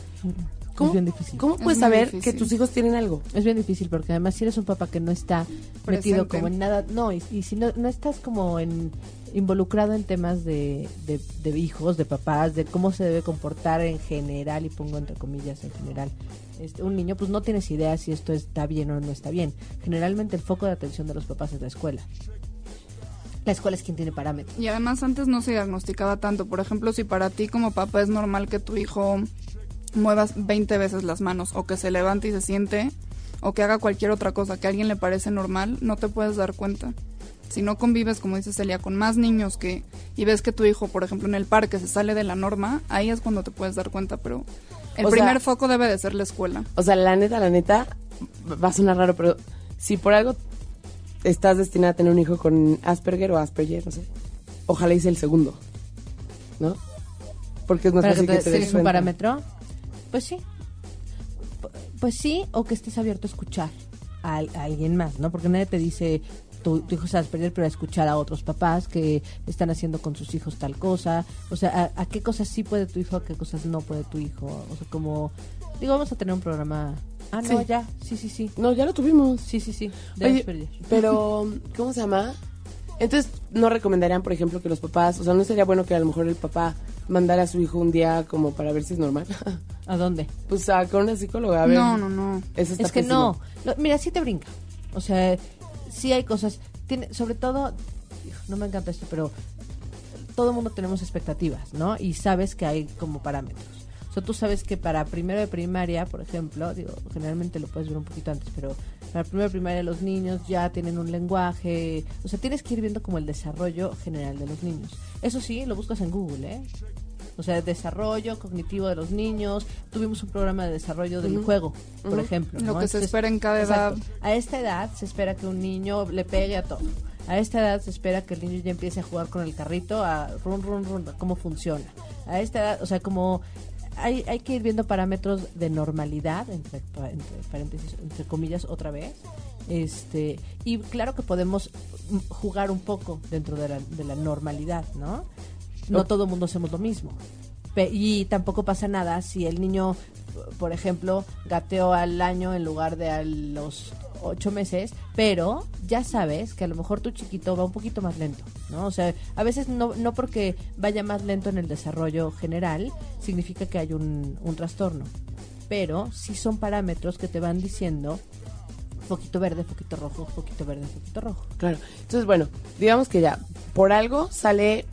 ¿Cómo, Es bien difícil. ¿Cómo Es puedes saber difícil. que tus hijos tienen algo? Es bien difícil porque además si eres un papá que no está metido como en nada, no, y, y si no, no estás como en involucrado en temas de, de, de hijos, de papás, de cómo se debe comportar en general, y pongo entre comillas en general, este, un niño, pues no tienes idea si esto está bien o no está bien. Generalmente el foco de atención de los papás es la escuela. La escuela es quien tiene parámetros. Y además antes no se diagnosticaba tanto. Por ejemplo, si para ti como papá es normal que tu hijo muevas 20 veces las manos o que se levante y se siente o que haga cualquier otra cosa que a alguien le parece normal, no te puedes dar cuenta. Si no convives, como dice Celia, con más niños que y ves que tu hijo, por ejemplo, en el parque se sale de la norma, ahí es cuando te puedes dar cuenta, pero el O sea- primer foco debe de ser la escuela. O sea, la neta, la neta, va a sonar raro, pero si por algo estás destinada a tener un hijo con Asperger o Asperger, no sé, ojalá hice el segundo, ¿no? Porque es más Para que fácil te, que te des ¿tienes un parámetro, pues sí. Pu- Pues sí, o que estés abierto a escuchar a alguien más, ¿no? Porque nadie te dice, tu, tu hijo se va a perder, pero a escuchar a otros papás que están haciendo con sus hijos tal cosa. O sea, a, a qué cosas sí puede tu hijo, a qué cosas no puede tu hijo. O sea, como, digo, vamos a tener un programa. Ah, no, Sí. ya, sí, sí, sí. No, ya lo tuvimos. Sí, sí, sí. Oye, pero, ¿cómo se llama? Entonces, ¿no recomendarían, por ejemplo, que los papás, o sea, no sería bueno que a lo mejor el papá mandara a su hijo un día como para ver si es normal? ¿A dónde? pues a con una psicóloga, a ver. No, no, no. Eso está Es que pésimo. no. Mira, sí te brinca. O sea, sí hay cosas. Tiene, sobre todo, no me encanta esto, pero todo el mundo tenemos expectativas, ¿no? Y sabes que hay como parámetros. Sea, tú sabes que para primero de primaria, por ejemplo, digo, generalmente lo puedes ver un poquito antes, pero para primero de primaria los niños ya tienen un lenguaje. O sea, tienes que ir viendo como el desarrollo general de los niños. Eso sí, lo buscas en Google, ¿eh? O sea, desarrollo cognitivo de los niños. Tuvimos un programa de desarrollo del juego, por ejemplo. Lo ¿no? que se espera en cada edad. Exacto. A esta edad se espera que un niño le pegue a todo. A esta edad se espera que el niño ya empiece a jugar con el carrito, a run, run, run, cómo funciona. A esta edad, o sea, como hay, hay que ir viendo parámetros de normalidad, entre, entre paréntesis, entre comillas, otra vez. Este, y claro que podemos jugar un poco dentro de la, de la normalidad, ¿no? No todo el mundo hacemos lo mismo. Pe- y tampoco pasa nada si el niño, por ejemplo, gateó al año en lugar de a los ocho meses, pero ya sabes que a lo mejor tu chiquito va un poquito más lento, ¿no? O sea, a veces no, no porque vaya más lento en el desarrollo general, significa que hay un, un trastorno, pero sí son parámetros que te van diciendo foquito verde, foquito rojo, foquito verde, foquito rojo. Claro. Entonces, bueno, digamos que ya, por algo sale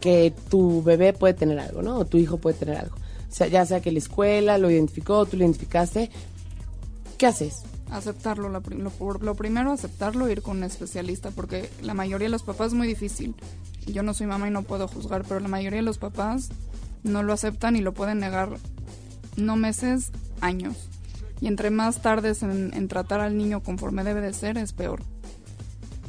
que tu bebé puede tener algo, ¿no? O tu hijo puede tener algo. O sea, ya sea que la escuela lo identificó, tú lo identificaste. ¿Qué haces? Aceptarlo, lo, lo primero aceptarlo, ir con un especialista, porque la mayoría de los papás es muy difícil. Yo no soy mamá y no puedo juzgar, pero la mayoría de los papás no lo aceptan y lo pueden negar no meses, años. Y entre más tardes en, en tratar al niño conforme debe de ser, es peor.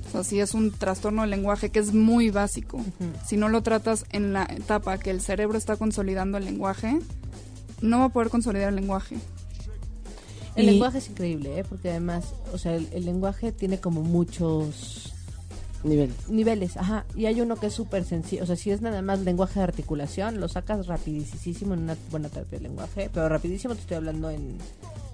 O sea, si es un trastorno del lenguaje que es muy básico, si no lo tratas en la etapa que el cerebro está consolidando el lenguaje, no va a poder consolidar el lenguaje. El Y- lenguaje es increíble, ¿eh? Porque además, o sea, el, el lenguaje tiene como muchos Niveles. niveles, ajá, y hay uno que es súper sencillo, o sea, si es nada más lenguaje de articulación, lo sacas rapidísimo en una buena terapia de lenguaje, pero rapidísimo te estoy hablando en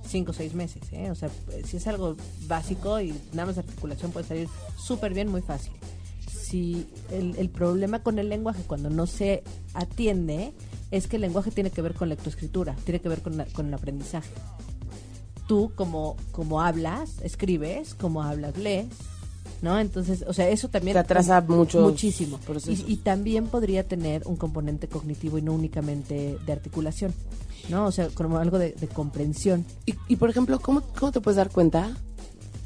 cinco o seis meses, ¿eh? O sea, si es algo básico y nada más de articulación puede salir súper bien, muy fácil. Si el, el problema con el lenguaje cuando no se atiende es que el lenguaje tiene que ver con lectoescritura, tiene que ver con, la- con el aprendizaje. Tú como, como hablas, escribes, como hablas, lees, ¿no? Entonces, o sea, eso también... Te atrasa muchos Muchísimo. Y, y también podría tener un componente cognitivo y no únicamente de articulación, ¿no? O sea, como algo de, de comprensión. Y, y, por ejemplo, ¿cómo, ¿cómo te puedes dar cuenta?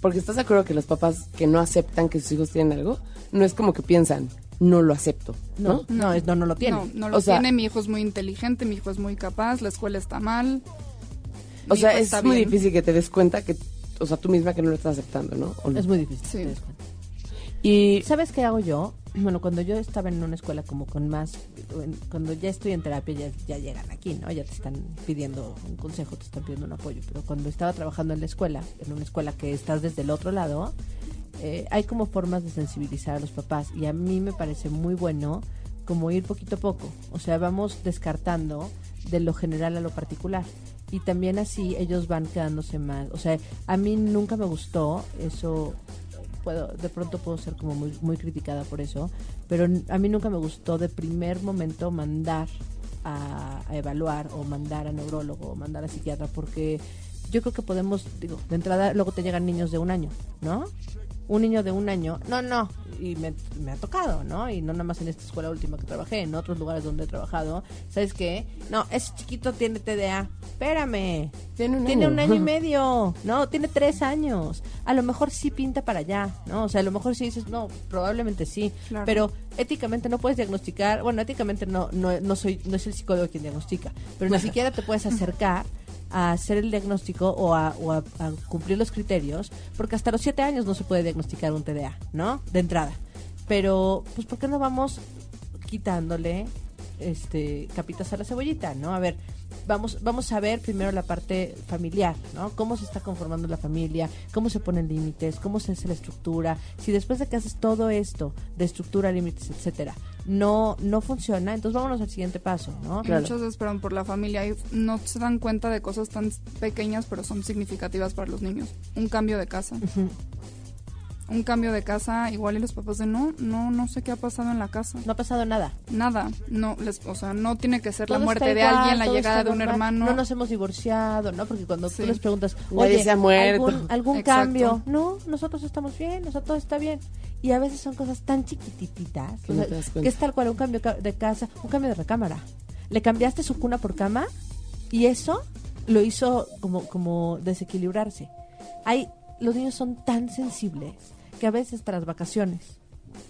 Porque estás de acuerdo que los papás que no aceptan que sus hijos tienen algo, no es como que piensan, no lo acepto, ¿no? No, no, no, no lo tiene. No, no lo O sea- tiene, mi hijo es muy inteligente, mi hijo es muy capaz, la escuela está mal. O sea, es muy bien. difícil que te des cuenta que, o sea, tú misma que no lo estás aceptando, ¿no? ¿O no? Es muy difícil. Sí. te das cuenta. Y ¿Sabes qué hago yo? Bueno, cuando yo estaba en una escuela como con más, cuando ya estoy en terapia ya, ya llegan aquí, ¿no? Ya te están pidiendo un consejo, te están pidiendo un apoyo. Pero cuando estaba trabajando en la escuela, en una escuela que estás desde el otro lado, eh, hay como formas de sensibilizar a los papás y a mí me parece muy bueno como ir poquito a poco. O sea, vamos descartando de lo general a lo particular. Y también así ellos van quedándose más. O sea, a mí nunca me gustó eso puedo de pronto puedo ser como muy muy criticada por eso pero a mí nunca me gustó de primer momento mandar a, a evaluar o mandar a neurólogo o mandar a psiquiatra porque yo creo que podemos digo de entrada luego te llegan niños de un año no un niño de un año no no y me, me ha tocado no y no nada más en esta escuela última que trabajé en otros lugares donde he trabajado sabes qué no ese chiquito tiene TDA espérame tiene un tiene año. un año y medio, no, tiene tres años. A lo mejor sí pinta para allá, ¿no? O sea, a lo mejor sí dices, no, probablemente sí, Claro. pero éticamente no puedes diagnosticar, bueno, éticamente no, no, no soy, no es el psicólogo quien diagnostica, pero ni siquiera te puedes acercar a hacer el diagnóstico o, a, o a- cumplir los criterios, porque hasta los siete años no se puede diagnosticar un TDA, ¿no? De entrada. Pero, pues, ¿por qué no vamos quitándole este capitas a la cebollita, ¿no? A ver, vamos vamos a ver primero la parte familiar, ¿no? Cómo se está conformando la familia, cómo se ponen límites, cómo se hace la estructura. Si después de que haces todo esto de estructura, límites, etcétera, no no funciona, entonces vámonos al siguiente paso, ¿no? Claro. Muchos esperan por la familia y no se dan cuenta de cosas tan pequeñas pero son significativas para los niños. Un cambio de casa. Un cambio de casa, igual y los papás de no, no, no sé qué ha pasado en la casa. No ha pasado nada. Nada, no, les, o sea, no tiene que ser la muerte de igual, alguien, la llegada de un normal. hermano. No nos hemos divorciado, ¿no? Porque cuando Sí. tú les preguntas, Nadie oye, se ha muerto". ¿algún, algún Exacto. cambio? No, nosotros estamos bien, nosotros todo está bien. Y a veces son cosas tan chiquititas, Que o sea, es tal cual un cambio ca- de casa, un cambio de recámara. Le cambiaste su cuna por cama y eso lo hizo como, como desequilibrarse. Hay, los niños son tan sensibles que a veces tras vacaciones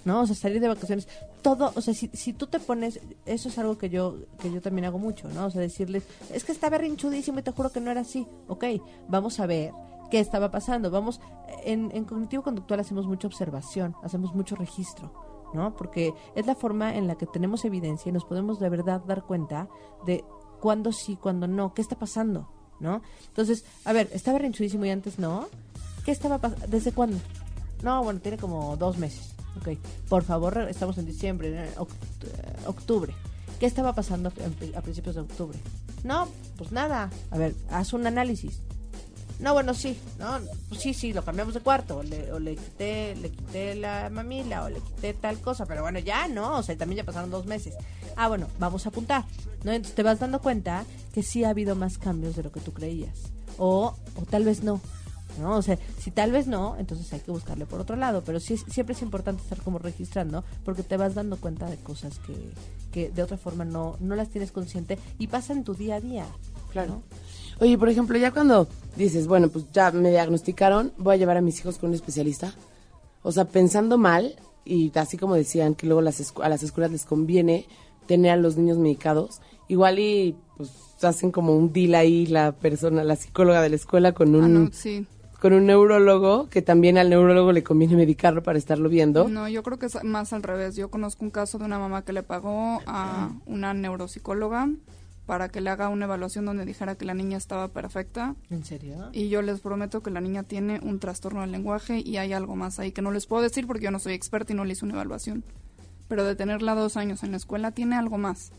¿no? O sea, salir de vacaciones, todo, o sea, si, si tú te pones, eso es algo que yo, que yo también hago mucho, ¿no? O sea, decirles, es que estaba rinchudísimo y te juro que no era así. Ok, vamos a ver qué estaba pasando. Vamos, en, en cognitivo conductual hacemos mucha observación, hacemos mucho registro, ¿no? Porque es la forma en la que tenemos evidencia y nos podemos de verdad dar cuenta de cuándo sí, cuándo no, qué está pasando, ¿no? Entonces, a ver, estaba rinchudísimo y antes no. ¿Qué estaba pasando? ¿Desde cuándo? No, bueno, tiene como dos meses. Ok, por favor, estamos en diciembre, eh, oct- octubre. ¿Qué estaba pasando a principios de octubre? No, pues nada. A ver, haz un análisis. No, bueno, sí, no, pues sí, sí, lo cambiamos de cuarto, o le, o le quité, le quité la mamila, o le quité tal cosa, pero bueno, ya no, o sea, también ya pasaron dos meses. Ah, bueno, vamos a apuntar, ¿no? Entonces te vas dando cuenta que sí ha habido más cambios de lo que tú creías, o, o tal vez no, ¿no? O sea, si tal vez no, entonces hay que buscarle por otro lado, pero sí siempre es importante estar como registrando, porque te vas dando cuenta de cosas que, que de otra forma no, no las tienes consciente y pasa en tu día a día. Claro. ¿no? Oye, por ejemplo, ya cuando dices, bueno, pues ya me diagnosticaron, voy a llevar a mis hijos con un especialista. O sea, pensando mal, y así como decían que luego las escu- a las escuelas les conviene tener a los niños medicados, igual y pues hacen como un deal ahí la persona, la psicóloga de la escuela con un, Ah, no, sí. Con un neurólogo, que también al neurólogo le conviene medicarlo para estarlo viendo. No, yo creo que es más al revés. Yo conozco un caso de una mamá que le pagó a una neuropsicóloga para que le haga una evaluación donde dijera que la niña estaba perfecta. ¿En serio? Y yo les prometo que la niña tiene un trastorno del lenguaje y hay algo más ahí que no les puedo decir porque yo no soy experta y no le hice una evaluación. Pero de tenerla dos años en la escuela tiene algo más.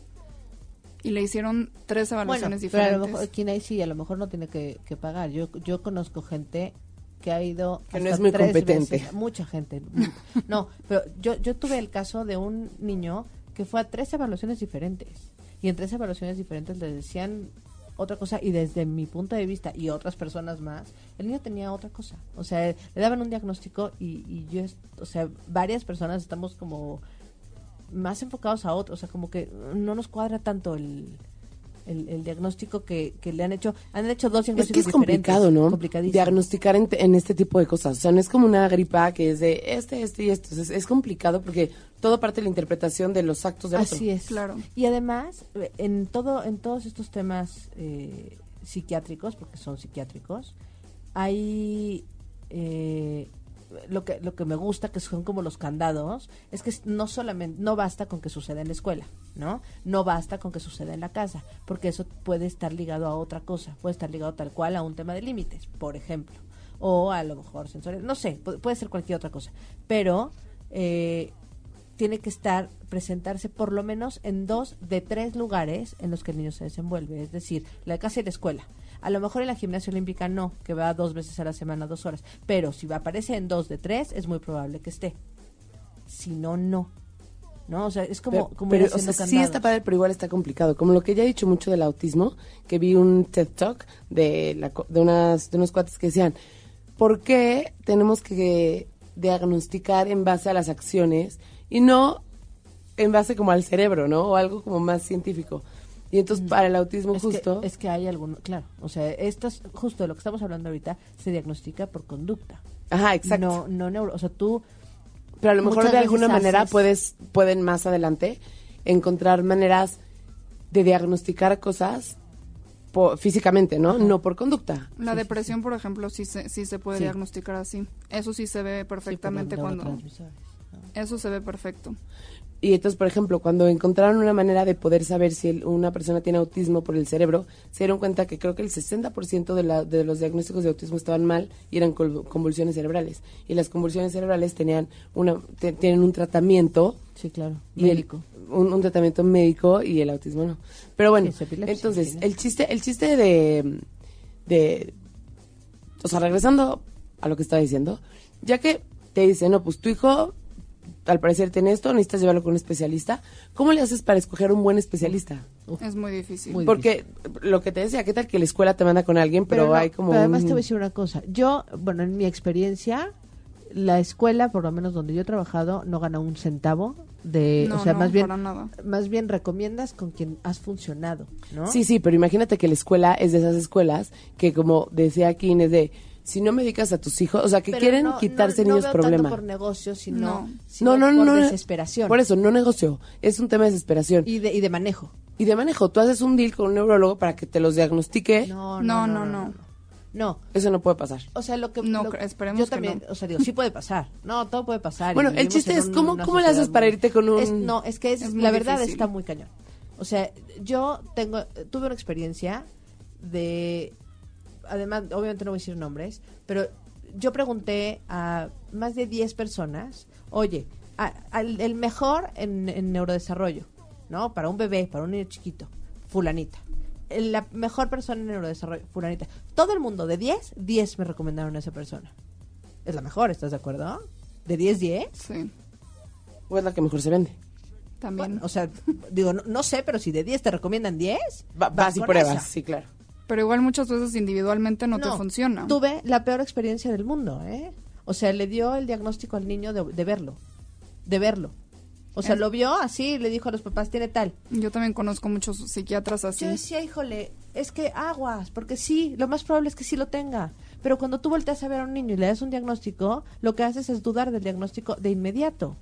Y le hicieron tres Bueno, evaluaciones pero a lo diferentes. mejor, quien ahí sí, a lo mejor no tiene que, que pagar. Yo, yo conozco gente que ha ido Que no es muy competente. veces- mucha gente. No, pero yo, yo tuve el caso de un niño que fue a tres evaluaciones diferentes. Y en tres evaluaciones diferentes le decían otra cosa y desde mi punto de vista y otras personas más, el niño tenía otra cosa. O sea, le daban un diagnóstico y, y yo, o sea, varias personas estamos como más enfocados a otros, o sea, como que no nos cuadra tanto el, el, el diagnóstico que, que le han hecho. Han hecho dos Es que diagnósticos es complicado, ¿no? Complicadísimo. Diagnosticar en, en este tipo de cosas. O sea, no es como una gripa que es de este, este y esto. Es, es complicado porque todo parte de la interpretación de los actos del otro. Así es. Claro. Y además, en todo, en todos estos temas eh, psiquiátricos, porque son psiquiátricos, hay eh, lo que lo que me gusta que son como los candados es que no solamente no basta con que suceda en la escuela no no basta con que suceda en la casa porque eso puede estar ligado a otra cosa puede estar ligado tal cual a un tema de límites por ejemplo o a lo mejor sensorial no sé pu- puede ser cualquier otra cosa pero eh, tiene que estar, presentarse por lo menos en dos de tres lugares en los que el niño se desenvuelve, es decir, la casa y la escuela. A lo mejor en la gimnasia olímpica no, que va dos veces a la semana, dos horas, pero si aparece en dos de tres, es muy probable que esté. Si no, no. ¿No? O sea, es como, pero, como pero, ir o haciendo sea, sí está padre, pero igual está complicado. Como lo que ya he dicho mucho del autismo, que vi un TED Talk de, la, de, unas, de unos cuates que decían, ¿por qué tenemos que diagnosticar en base a las acciones y no en base como al cerebro, ¿no? O algo como más científico. Y entonces para el autismo es justo... Que, es que hay alguno, claro. O sea, esto es justo de lo que estamos hablando ahorita, se diagnostica por conducta. Ajá, exacto. No, no neuro. O sea, tú Pero a lo mejor de alguna manera haces- puedes, pueden más adelante encontrar maneras de diagnosticar cosas po- físicamente, ¿no? No por conducta. La depresión, por ejemplo, sí se, sí se puede Sí. diagnosticar así. Eso sí se ve perfectamente sí, por cuando... Eso se ve perfecto. Y entonces, por ejemplo, cuando encontraron una manera de poder saber si el- una persona tiene autismo por el cerebro, se dieron cuenta que creo que el 60% de, la, de los diagnósticos de autismo estaban mal y eran convulsiones cerebrales. Y las convulsiones cerebrales tenían una, te- tienen un tratamiento Sí, claro. y el- Médico. un, un tratamiento médico y el autismo no. Pero bueno, Sí, entonces, el chiste, el chiste de, de, o sea, regresando a lo que estaba diciendo, ya que te dicen, no, pues tu hijo, al parecer tiene esto, necesitas llevarlo con un especialista, ¿cómo le haces para escoger un buen especialista? Es muy difícil. Muy Porque lo que te decía, ¿qué tal que la escuela te manda con alguien, pero, no, hay como pero además un- te voy a decir una cosa. Yo, bueno, en mi experiencia, la escuela, por lo menos donde yo he trabajado, no gana un centavo de, no, o sea, no, más bien, para nada. más bien recomiendas con quien has funcionado, ¿no? Sí, sí, pero imagínate que la escuela es de esas escuelas que, como decía aquí Inés, de si no me dedicas a tus hijos, o sea, que Pero quieren no- quitarse no, no niños veo problema. tanto por negocio, sino, No. sino no, no, por no. desesperación Por eso, no negocio. Es un tema de desesperación. Y, y de, y de manejo. de manejo. Tú haces un deal con un neurólogo para que te los diagnostique. No, No, no, no, no, no. no. No, Eso no puede pasar. o sea, lo que No, lo- esperemos yo que también, no. o sea, digo, sí puede pasar. No, todo puede pasar. y Bueno, el chiste es, un- ¿cómo- cómo le haces para irte con un- Es- no, es que es, la verdad difícil. está muy cañón. O sea, yo tengo tuve una experiencia de además obviamente no voy a decir nombres, pero yo pregunté a más de 10 personas, "Oye, a- el mejor en, en neurodesarrollo, ¿no? Para un bebé, para un niño chiquito, fulanita. La mejor persona en neurodesarrollo, fulanita. Todo el mundo de 10, 10 me recomendaron a esa persona. Es la mejor, ¿estás de acuerdo? De 10, 10. Sí, O es la que mejor se vende. también. Bueno, o sea, digo, no, no sé, pero si de 10 te recomiendan 10, Va- vas y con pruebas, esa. sí, claro. Pero igual muchas veces individualmente no, te funciona. Tuve la peor experiencia del mundo, ¿eh? O sea, le dio el diagnóstico al niño de, de verlo, de verlo. O sea, Es- lo vio así, le dijo a los papás, tiene tal. Yo también conozco muchos psiquiatras así. Yo decía, híjole, es que aguas, porque sí, lo más probable es que sí lo tenga. Pero cuando tú volteas a ver a un niño y le das un diagnóstico, lo que haces es dudar del diagnóstico de inmediato.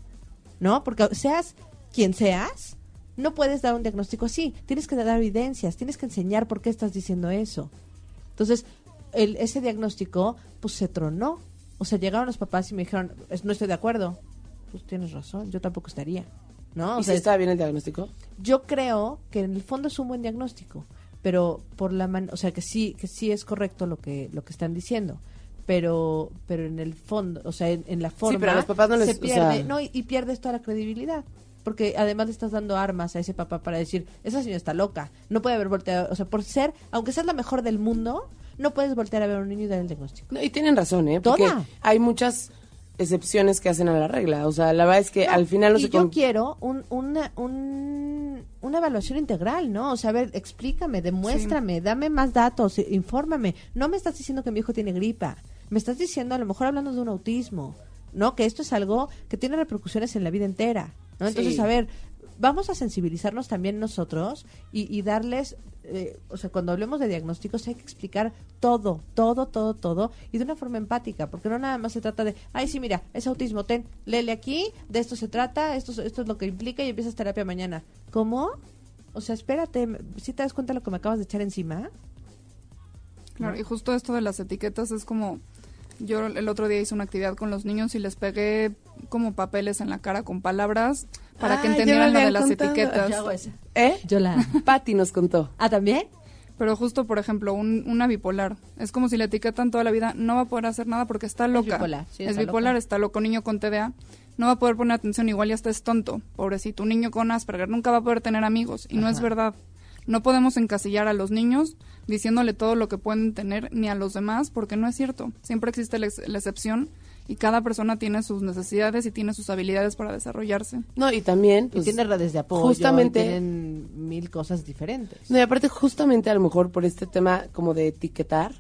¿No? Porque seas quien seas, no puedes dar un diagnóstico así. Tienes que dar evidencias, tienes que enseñar por qué estás diciendo eso. Entonces, el, ese diagnóstico, pues se tronó. O sea, llegaron los papás y me dijeron, "Es- no estoy de acuerdo. Pues tienes razón, yo tampoco estaría. ¿No? O ¿Y sea, si estaba bien el diagnóstico? yo creo que en el fondo es un buen diagnóstico, pero por la man o sea que sí que sí es correcto lo que lo que están diciendo, pero pero en el fondo, o sea, en, en la forma pero a los papás no les- se o pierde, sea- no y, y pierdes toda la credibilidad. Porque además le estás dando armas a ese papá para decir, esa señora está loca, no puede haber volteado, o sea, por ser, aunque seas la mejor del mundo, no puedes voltear a ver a un niño y dar el diagnóstico. No, y tienen razón, ¿eh? Porque Toda. hay muchas excepciones que hacen a la regla. O sea, la verdad es que No, al final no y se... yo quiero un, una, un- una evaluación integral, ¿no? O sea, a ver, explícame, demuéstrame, dame más datos, infórmame. No me estás diciendo que mi hijo tiene gripa. Me estás diciendo, a lo mejor hablando de un autismo, ¿no? Que esto es algo que tiene repercusiones en la vida entera, ¿no? Entonces, Sí. a ver, vamos a sensibilizarnos también nosotros y, y darles, eh, o sea, cuando hablemos de diagnósticos hay que explicar todo, todo, todo, todo y de una forma empática, porque no nada más se trata de, ay, sí, mira, es autismo, ten, léele aquí, de esto se trata, esto, esto es lo que implica y empiezas terapia mañana. ¿Cómo? O sea, espérate, ¿sí te das cuenta de lo que me acabas de echar encima? Claro, y justo esto de las etiquetas es como yo el otro día hice una actividad con los niños y les pegué como papeles en la cara con palabras para que Ah, entendieran lo de las contado. etiquetas. Yo hago esa. ¿Eh? Yo la... Patty nos contó. ¿Ah, también? Pero justo, por ejemplo, un- una bipolar. Es como si le etiquetan toda la vida, no va a poder hacer nada porque está loca. bipolar, sí, es está bipolar, loca. está loco, niño con TDA. No va a poder poner atención, igual ya está es tonto. Pobrecito, un niño con Asperger nunca va a poder tener amigos. Y no es verdad. No podemos encasillar a los niños diciéndole todo lo que pueden tener ni a los demás porque no es cierto. Siempre existe la, ex- la excepción y cada persona tiene sus necesidades y tiene sus habilidades para desarrollarse. No, y también, Y pues, tiene redes de apoyo, justamente- y tienen mil cosas diferentes. No, y aparte justamente a lo mejor por este tema como de etiquetar,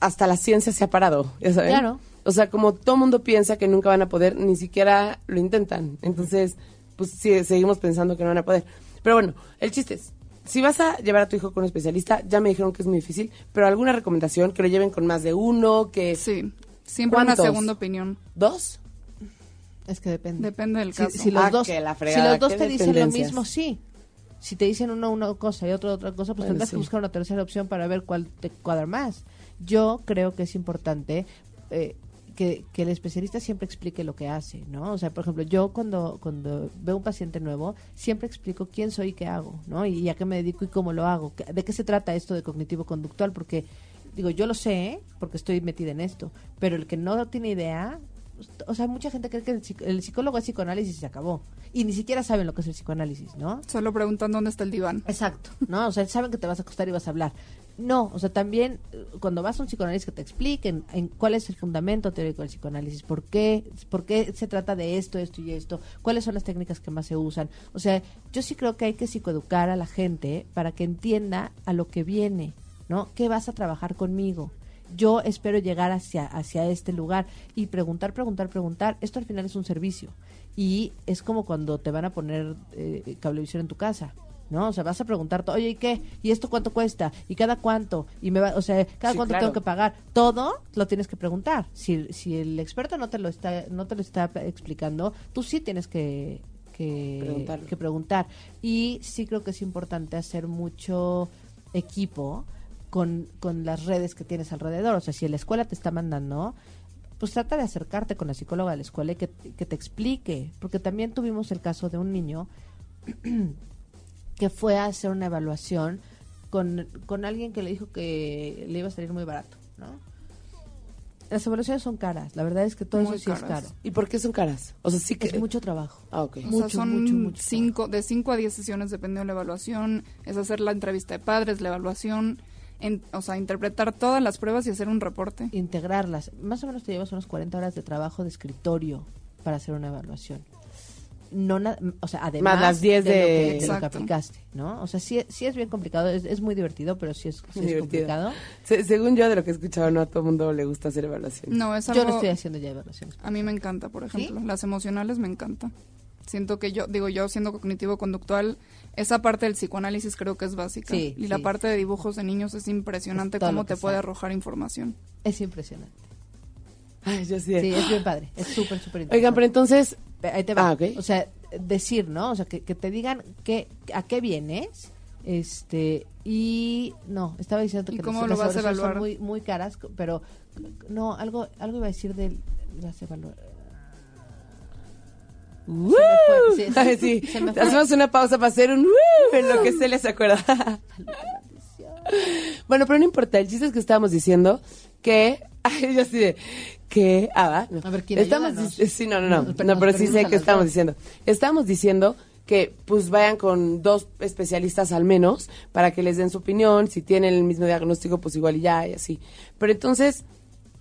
hasta la ciencia se ha parado, ya saben. Claro. O sea, como todo mundo piensa que nunca van a poder, ni siquiera lo intentan. Entonces, pues sí, seguimos pensando que no van a poder. Pero bueno, el chiste es, si vas a llevar a tu hijo con un especialista, ya me dijeron que es muy difícil, pero alguna recomendación, que lo lleven con más de uno, que Sí, siempre una segunda opinión. dos. Es que depende. Depende del caso. si los Ah, dos, que la si fregada, los dos qué te dicen lo mismo, sí. Si te dicen uno una cosa y otro otra cosa, pues Bueno, tendrás sí. que buscar una tercera opción para ver cuál te cuadra más. Yo creo que es importante eh, que, que el especialista siempre explique lo que hace, ¿no? O sea, por ejemplo, yo cuando, cuando veo un paciente nuevo, siempre explico quién soy y qué hago, ¿no? Y, y a qué me dedico y cómo lo hago. ¿Qué- ¿De qué se trata esto de cognitivo-conductual? Porque, digo, yo lo sé porque estoy metida en esto, pero el que no tiene idea, o sea, mucha gente cree que el, el psicólogo es psicoanálisis y se acabó. Y ni siquiera saben lo que es el psicoanálisis, ¿no? Solo preguntan dónde está el diván. Exacto, ¿no? O sea, saben que te vas a acostar y vas a hablar. No, o sea, también eh, cuando vas a un psicoanálisis que te expliquen en cuál es el fundamento teórico del psicoanálisis, por qué, por qué se trata de esto, esto y esto, cuáles son las técnicas que más se usan. O sea, yo sí creo que hay que psicoeducar a la gente para que entienda a lo que viene, ¿no? ¿Qué vas a trabajar conmigo? Yo espero llegar hacia, hacia este lugar y preguntar, preguntar, preguntar. Esto al final es un servicio. Y es como cuando te van a poner eh, cablevisión en tu casa. ¿no? O sea, vas a preguntar, oye, ¿y qué? ¿Y esto cuánto cuesta? ¿Y cada cuánto? Y me va, o sea, cada Sí, cuánto claro. tengo que pagar. Todo lo tienes que preguntar. Si, si el experto no te lo está no te lo está explicando, tú sí tienes que que que preguntar. Y sí creo que es importante hacer mucho equipo con, con las redes que tienes alrededor. O sea, si la escuela te está mandando, pues trata de acercarte con la psicóloga de la escuela y que, que te explique. Porque también tuvimos el caso de un niño que fue a hacer una evaluación con, con alguien que le dijo que le iba a salir muy barato, ¿no? Las evaluaciones son caras, la verdad es que todo Muy eso sí es caras. caro. ¿Y por qué son caras? O sea, sí que... Es mucho trabajo. Ah, ok. O Mucho, sea, son mucho, mucho cinco, de 5 a 10 sesiones dependiendo de la evaluación. Es hacer la entrevista de padres, la evaluación, en- o sea, interpretar todas las pruebas y hacer un reporte. integrarlas. Más o menos te llevas unas 40 horas de trabajo de escritorio para hacer una evaluación. No na- o sea, además Más las 10 de, lo que- de- de lo que Exacto. aplicaste, ¿no? O sea, sí, sí es bien complicado, es, es muy divertido, pero sí es, sí es Divertido. complicado. Se- según yo, de lo que he escuchado, no a todo el mundo le gusta hacer evaluación. No, es Yo algo... no estoy haciendo ya evaluaciones. A mí me encanta, por ¿Sí? ejemplo. Las emocionales me encanta. Siento que yo, digo yo, siendo cognitivo-conductual, esa parte del psicoanálisis creo que es básica. Sí, y la parte de dibujos de niños es impresionante Es cómo que te puede arrojar información. Es impresionante. Ay, yo sí. Sí, es bien padre, es súper, súper interesante. Oigan, pero entonces... Ahí te va. Ah, ok. O sea, decir, ¿no? O sea, que, que te digan qué, a qué vienes. Este, y no, estaba diciendo ¿Y que cómo las- lo las vas a evaluar? son muy, muy caras, pero no, algo, algo iba a decir de las evaluaciones. ¡Woo! fue, sí, sí, sí. se me fue. Hacemos una pausa para hacer un ¡woo! en lo que se les acuerda. bueno, pero no importa. El chiste es que estábamos diciendo que... Ay, yo sí de... Que... Ah, ¿va? No. A ver, ¿quién? Estamos Sí, no, no, no. Nos- No, pero sí sé que estamos dos. diciendo. Estamos diciendo que pues vayan con dos especialistas al menos para que les den su opinión. Si tienen el mismo diagnóstico, pues igual y ya y así. Pero entonces,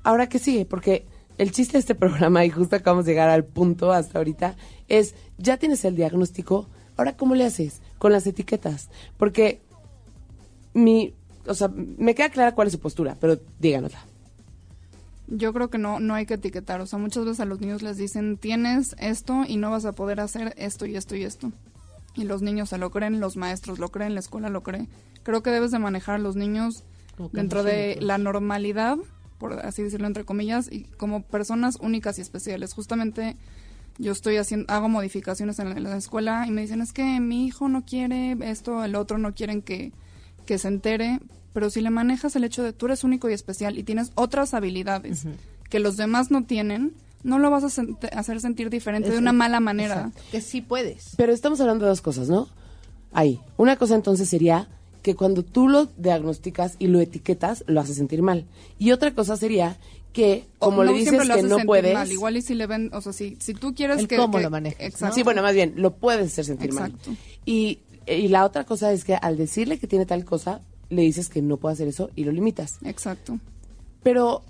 ¿ahora qué sigue? Porque el chiste de este programa, y justo acabamos de llegar al punto hasta ahorita, es, ya tienes el diagnóstico, ¿ahora cómo le haces? Con las etiquetas. Porque mi, o sea, me queda clara cuál es su postura, pero díganosla. Yo creo que no, no hay que etiquetar. O sea, muchas veces a los niños les dicen, tienes esto y no vas a poder hacer esto y esto y esto. Y los niños se lo creen, los maestros lo creen, la escuela lo cree. Creo que debes de manejar a los niños dentro de la normalidad, por así decirlo entre comillas, y como personas únicas y especiales. Justamente yo estoy haciendo, hago modificaciones en la, en la escuela y me dicen, es que mi hijo no quiere esto, el otro no quieren que, que se entere, pero si le manejas el hecho de tú eres único y especial y tienes otras habilidades que los demás no tienen, no lo vas a sent- hacer sentir diferente de una mala manera. Exacto. Que sí puedes. Pero estamos hablando de dos cosas, ¿no? Ahí. Una cosa entonces sería que cuando tú lo diagnosticas y lo etiquetas, lo haces sentir mal. Y otra cosa sería que, como le dices que no sentir puedes... mal, Igual y si le ven, o sea, si, si tú quieres El que... cómo que- lo manejas, ¿no? Exacto. Sí, bueno, más bien, lo puedes hacer sentir Exacto. mal. Y, y la otra cosa es que al decirle que tiene tal cosa, le dices que no puede hacer eso y lo limitas. Exacto. Pero,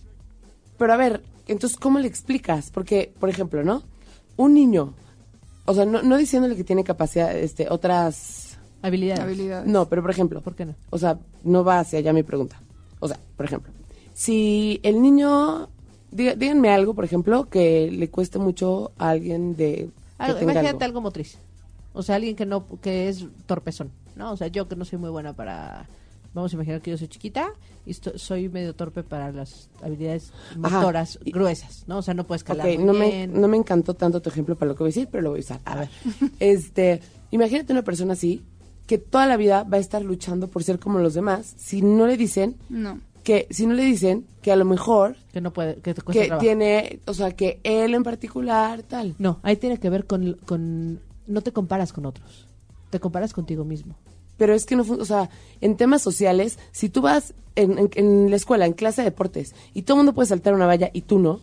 pero a ver, entonces, ¿cómo le explicas? Porque, por ejemplo, ¿no? Un niño, o sea, no, no diciéndole que tiene capacidad, este, otras... Habilidades. Habilidades. No, pero por ejemplo, ¿Por qué no? o sea, no va hacia allá mi pregunta. O sea, por ejemplo, si el niño, diga- díganme algo, por ejemplo, que le cueste mucho a alguien de... que Algo- tenga imagínate algo. algo motriz. O sea, alguien que no que es torpezón, ¿no? O sea, yo que no soy muy buena para vamos a imaginar que yo soy chiquita y esto- soy medio torpe para las habilidades motoras gruesas, ¿no? O sea, no puedes calar Ok, muy no me, no me encantó tanto tu ejemplo para lo que voy a decir, pero lo voy a usar. A ver, este, imagínate una persona así que toda la vida va a estar luchando por ser como los demás. Si no le dicen No. que, si no le dicen que a lo mejor que no puede que te cuesta que trabajo. tiene, o sea, que él en particular tal. No, ahí tiene que ver con, con no te comparas con otros. Te comparas contigo mismo. Pero es que no, o sea, en temas sociales, si tú vas en, en- en la escuela, en clase de deportes, y todo el mundo puede saltar una valla y tú no,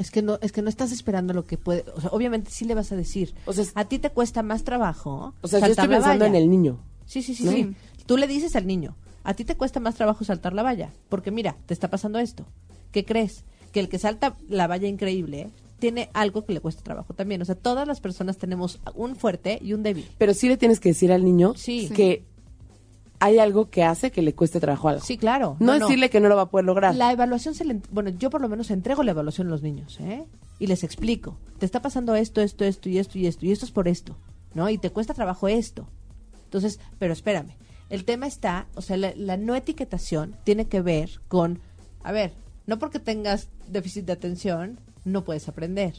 Es que no, es que no estás esperando lo que puede, o sea, obviamente sí le vas a decir. O sea, es- a ti te cuesta más trabajo. o sea, yo estoy pensando en el niño. Sí, sí, sí, ¿no? sí. Tú le dices al niño, a ti te cuesta más trabajo saltar la valla, porque mira, te está pasando esto. ¿Qué crees? Que el que salta la valla increíble tiene algo que le cuesta trabajo también. O sea, todas las personas tenemos un fuerte y un débil. Pero sí le tienes que decir al niño Sí. que hay algo que hace que le cueste trabajo algo. Sí, claro. No, decirle que no lo va a poder lograr. La evaluación se le... Bueno, yo por lo menos entrego la evaluación a los niños, ¿eh? Y les explico. Te está pasando esto, esto, esto y esto y esto. Y esto es por esto, ¿no? Y te cuesta trabajo esto. Entonces, pero espérame. El tema está, o sea, la, la no etiquetación tiene que ver con, a ver, no porque tengas déficit de atención, no puedes aprender,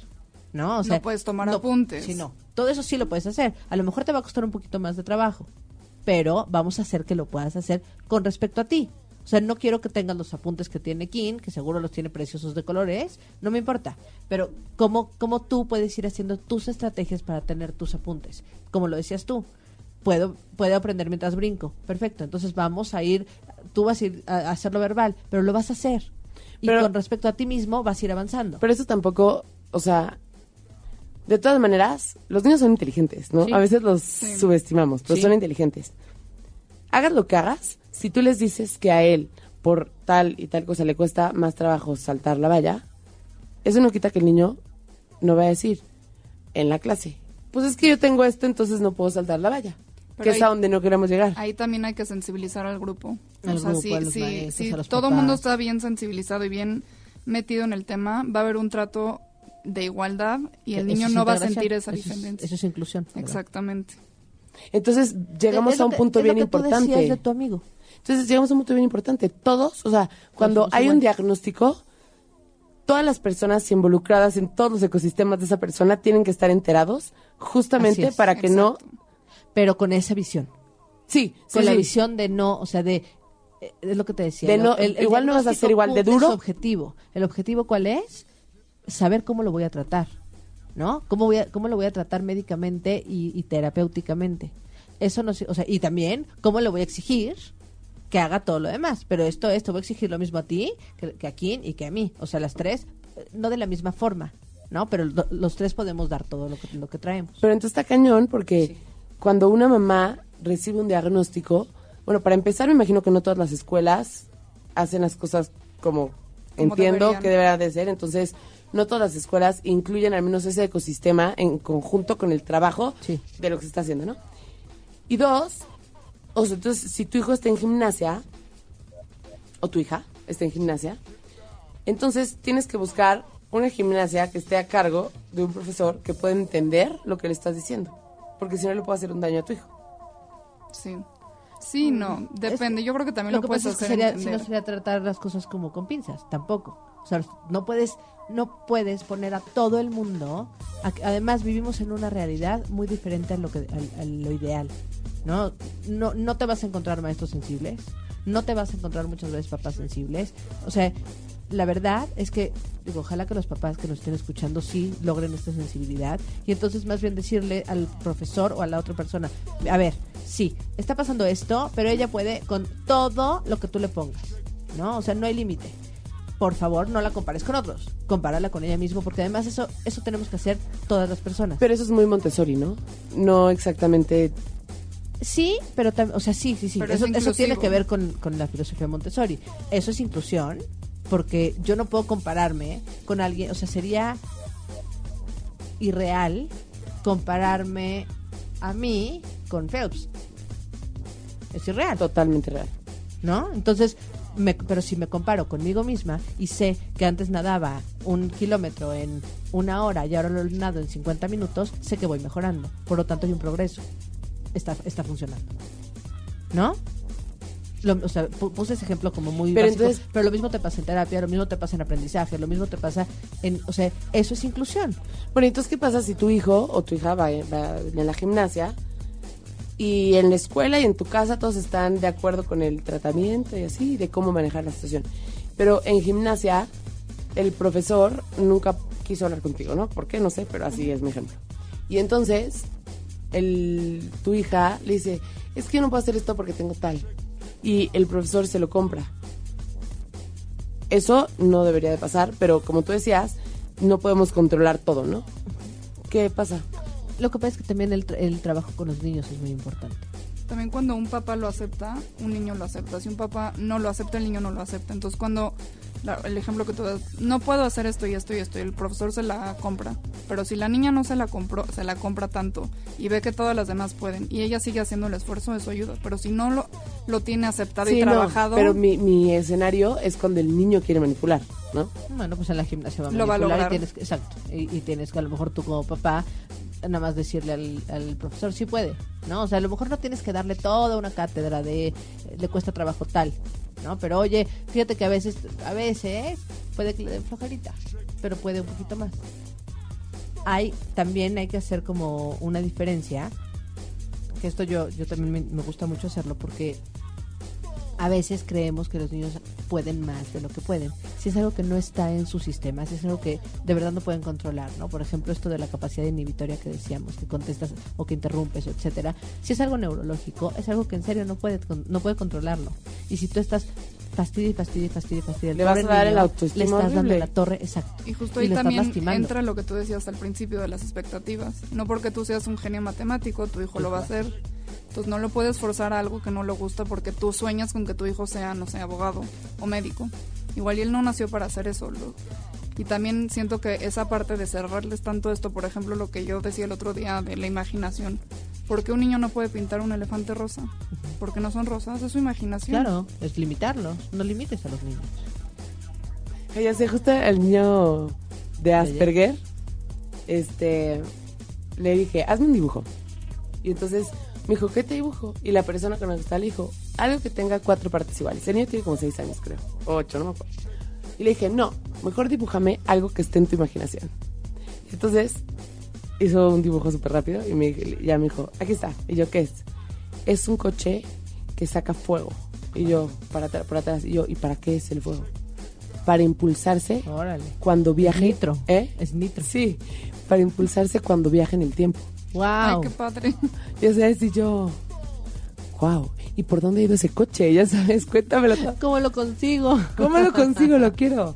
¿no? O sea, puedes tomar apuntes. Sí, no. Todo eso sí lo puedes hacer. A lo mejor te va a costar un poquito más de trabajo, pero vamos a hacer que lo puedas hacer con respecto a ti. O sea, no quiero que tengas los apuntes que tiene Kim, que seguro los tiene preciosos de colores, no me importa. Pero cómo, cómo tú puedes ir haciendo tus estrategias para tener tus apuntes. Como lo decías tú, puedo, puedo aprender mientras brinco. Perfecto, entonces vamos a ir, tú vas a ir a, hacerlo verbal, pero lo vas a hacer. Y Pero- con respecto a ti mismo vas a ir avanzando. Pero eso tampoco, o sea, de todas maneras, los niños son inteligentes, ¿no? Sí. A veces los subestimamos, pero Sí. son inteligentes. Hagas lo que hagas, si tú les dices que a él, por tal y tal cosa, le cuesta más trabajo saltar la valla, eso no quita que el niño no va a decir en la clase, pues es que yo tengo esto, entonces no puedo saltar la valla. Pero que es ahí- a donde no queremos llegar. Ahí también hay que sensibilizar al grupo. Al o sea, grupo, si, a los si- maestros, si a los todo el mundo está bien sensibilizado y bien metido en el tema, va a haber un trato de igualdad y el Eso niño no va a sentir esa Eso es- diferencia. Eso es inclusión. ¿verdad? Exactamente. Entonces llegamos a un que- punto es lo bien que tú importante. decías de tu amigo. Entonces llegamos a un punto bien importante. Todos, o sea, cuando hay un diagnóstico, todas las personas involucradas en todos los ecosistemas de esa persona tienen que estar enterados justamente es, para que no... Pero con esa visión. Sí, sí, Con la visión de no, o sea, de... eh, Es lo que te decía. De ¿no? igual no vas a ser igual de duro. objetivo. ¿El objetivo cuál es? Saber cómo lo voy a tratar, ¿no? ¿Cómo, voy a, cómo lo voy a tratar médicamente y, y terapéuticamente? Eso no... O sea, y también, ¿cómo le voy a exigir que haga todo lo demás? Pero esto es, te voy a exigir lo mismo a ti, que, que a Kim y que a mí. O sea, las tres, eh, no de la misma forma, ¿no? Pero lo- los tres podemos dar todo lo que, lo que traemos. Pero entonces está cañón porque cuando una mamá recibe un diagnóstico, bueno, para empezar me imagino que no todas las escuelas hacen las cosas como, entiendo deberían. que deberá de ser, entonces no todas las escuelas incluyen al menos ese ecosistema en conjunto con el trabajo Sí. de lo que se está haciendo, ¿no? Y dos, o sea, entonces si tu hijo está en gimnasia, o tu hija está en gimnasia, Entonces tienes que buscar una gimnasia que esté a cargo de un profesor que pueda entender lo que le estás diciendo. Porque si no le puede hacer un daño a tu hijo. Sí. Sí, no, depende. Yo creo que también lo, que puedes pasa es que hacer sería, si entender. no sería tratar las cosas como con pinzas, tampoco. O sea, no puedes, no puedes poner a todo el mundo. además, vivimos en una realidad muy diferente a lo ideal, ¿no? No, no te vas a encontrar maestros sensibles, no te vas a encontrar muchas veces papás sensibles. O sea, la verdad es que, digo, ojalá que los papás que nos estén escuchando sí logren esta sensibilidad y entonces más bien decirle al profesor o a la otra persona, a ver, sí, está pasando esto, pero ella puede con todo lo que tú le pongas, ¿no? O sea, no hay límite. Por favor, no la compares con otros, compárala con ella misma, porque además eso, eso tenemos que hacer todas las personas. Pero eso es muy Montessori, ¿no? No exactamente. Sí, pero también, o sea, sí, sí, sí. Pero Eso, es eso tiene que ver con, con la filosofía Montessori. Eso es inclusión, porque yo no puedo compararme con alguien, o sea, sería irreal compararme a mí con Phelps. Es irreal, Totalmente real. ¿no? Entonces, me- pero si me comparo conmigo misma y sé que antes nadaba un kilómetro en una hora y ahora lo nado en 50 minutos, sé que voy mejorando. Por lo tanto, hay un progreso. Está, está funcionando. ¿No? Lo- o sea, pu- puse ese ejemplo como muy Pero básico, entonces- pero lo mismo te pasa en terapia, lo mismo te pasa en aprendizaje, lo mismo te pasa en, o sea, eso es inclusión. Bueno, entonces, ¿qué pasa si tu hijo o tu hija va, va en la gimnasia y en la escuela y en tu casa todos están de acuerdo con el tratamiento y así, de cómo manejar la situación? Pero en gimnasia, el profesor nunca quiso hablar contigo, ¿no? ¿Por qué? No sé, pero así es mi ejemplo. Y entonces, el, tu hija le dice, es que no puedo hacer esto porque tengo tal. Y el profesor se lo compra. Eso no debería de pasar, pero como tú decías, no podemos controlar todo, ¿no? ¿Qué pasa? Lo que pasa es que también el, el trabajo con los niños es muy importante. También cuando un papá lo acepta, un niño lo acepta. Si un papá no lo acepta, el niño no lo acepta. Entonces cuando la- el ejemplo que tú das, no puedo hacer esto y esto y esto, y el profesor se la compra. Pero si la niña no se la compró, se la compra tanto y ve que todas las demás pueden y ella sigue haciendo el esfuerzo, eso ayuda. Pero si no lo, lo tiene aceptado Sí, y no, trabajado, pero mi, mi escenario es cuando el niño quiere manipular, ¿no? Bueno, pues en la gimnasia va a Lo va a manipular y lograr. tienes que, exacto, y, y tienes que a lo mejor tú como papá nada más decirle al, al profesor sí puede, ¿no? O sea, a lo mejor no tienes que darle toda una cátedra de eh, le cuesta trabajo tal, ¿no? Pero oye, fíjate que a veces a veces puede que le den flojerita, pero puede un poquito más. Hay también hay que hacer como una diferencia, que esto yo yo también me gusta mucho hacerlo porque a veces creemos que los niños pueden más de lo que pueden. Si es algo que no está en su sistema, si es algo que de verdad no pueden controlar, ¿no? Por ejemplo, esto de la capacidad inhibitoria que decíamos, que contestas o que interrumpes, etcétera. Si es algo neurológico, es algo que en serio no puede con- no puede controlarlo. Y si tú estás fastidia y fastidia y fastidia y fastidia Le vas a dar niño, el autoestima le estás dando la torre, exacto. Y justo y ahí también lastimando. entra lo que tú decías al principio de las expectativas. No porque tú seas un genio matemático, tu hijo lo va a hacer. Entonces no lo puedes forzar a algo que no le gusta porque tú sueñas con que tu hijo sea, no sé, abogado o médico. Igual y él no nació para hacer eso. lo- Y también siento que esa parte de cerrarles tanto esto, por ejemplo, lo que yo decía el otro día de la imaginación. ¿Por qué un niño no puede pintar un elefante rosa? Porque no son rosas, es su imaginación. Claro, es limitarlos, no limites a los niños. Ya sé, justo el niño de Asperger, este, le dije, hazme un dibujo. Y entonces me dijo, ¿qué te dibujo? Y la persona con la que está le dijo, algo que tenga cuatro partes iguales. El niño tiene como seis años, creo. O ocho, no me acuerdo. Y le dije, no, mejor dibújame algo que esté en tu imaginación. Entonces hizo un dibujo súper rápido y me, ya me dijo, aquí está. Y yo, ¿qué es? Es un coche que saca fuego. Y yo, para atrás, por atrás. Y yo, ¿y para qué es el fuego? Para impulsarse Órale. cuando viaje. Nitro. ¿Eh? Es nitro. Sí, para impulsarse cuando viaje en el tiempo. Wow. Ay, qué padre. Ya sabes, y yo, wow, ¿y por dónde ha ido ese coche? Ya sabes, cuéntamelo. ¿Cómo lo consigo? ¿Cómo lo consigo? Lo quiero.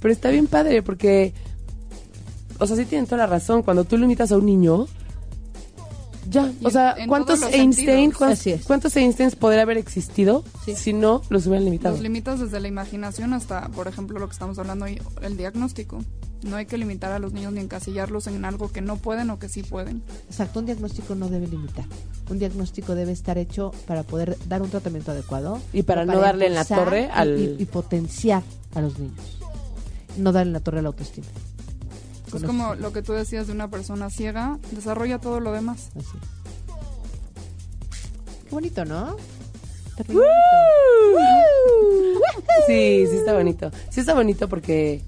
Pero está bien padre porque, o sea, sí tienen toda la razón. Cuando tú limitas a un niño, ya, Y o sea, en ¿cuántos Einstein, cuántos, cuántos Einsteins podría haber existido Sí. si no los hubieran limitado? Los limitas desde la imaginación hasta, por ejemplo, lo que estamos hablando hoy, el diagnóstico. No hay que limitar a los niños ni encasillarlos en algo que no pueden o que sí pueden. Exacto, un diagnóstico no debe limitar. Un diagnóstico debe estar hecho para poder dar un tratamiento adecuado Y para no darle en la torre al- y, y potenciar a los niños. no darle la torre a la autoestima. Es como eso- lo que tú decías de una persona ciega, desarrolla todo lo demás. Así. Qué bonito, ¿no? Bonito. Sí, sí está bonito. Sí está bonito porque.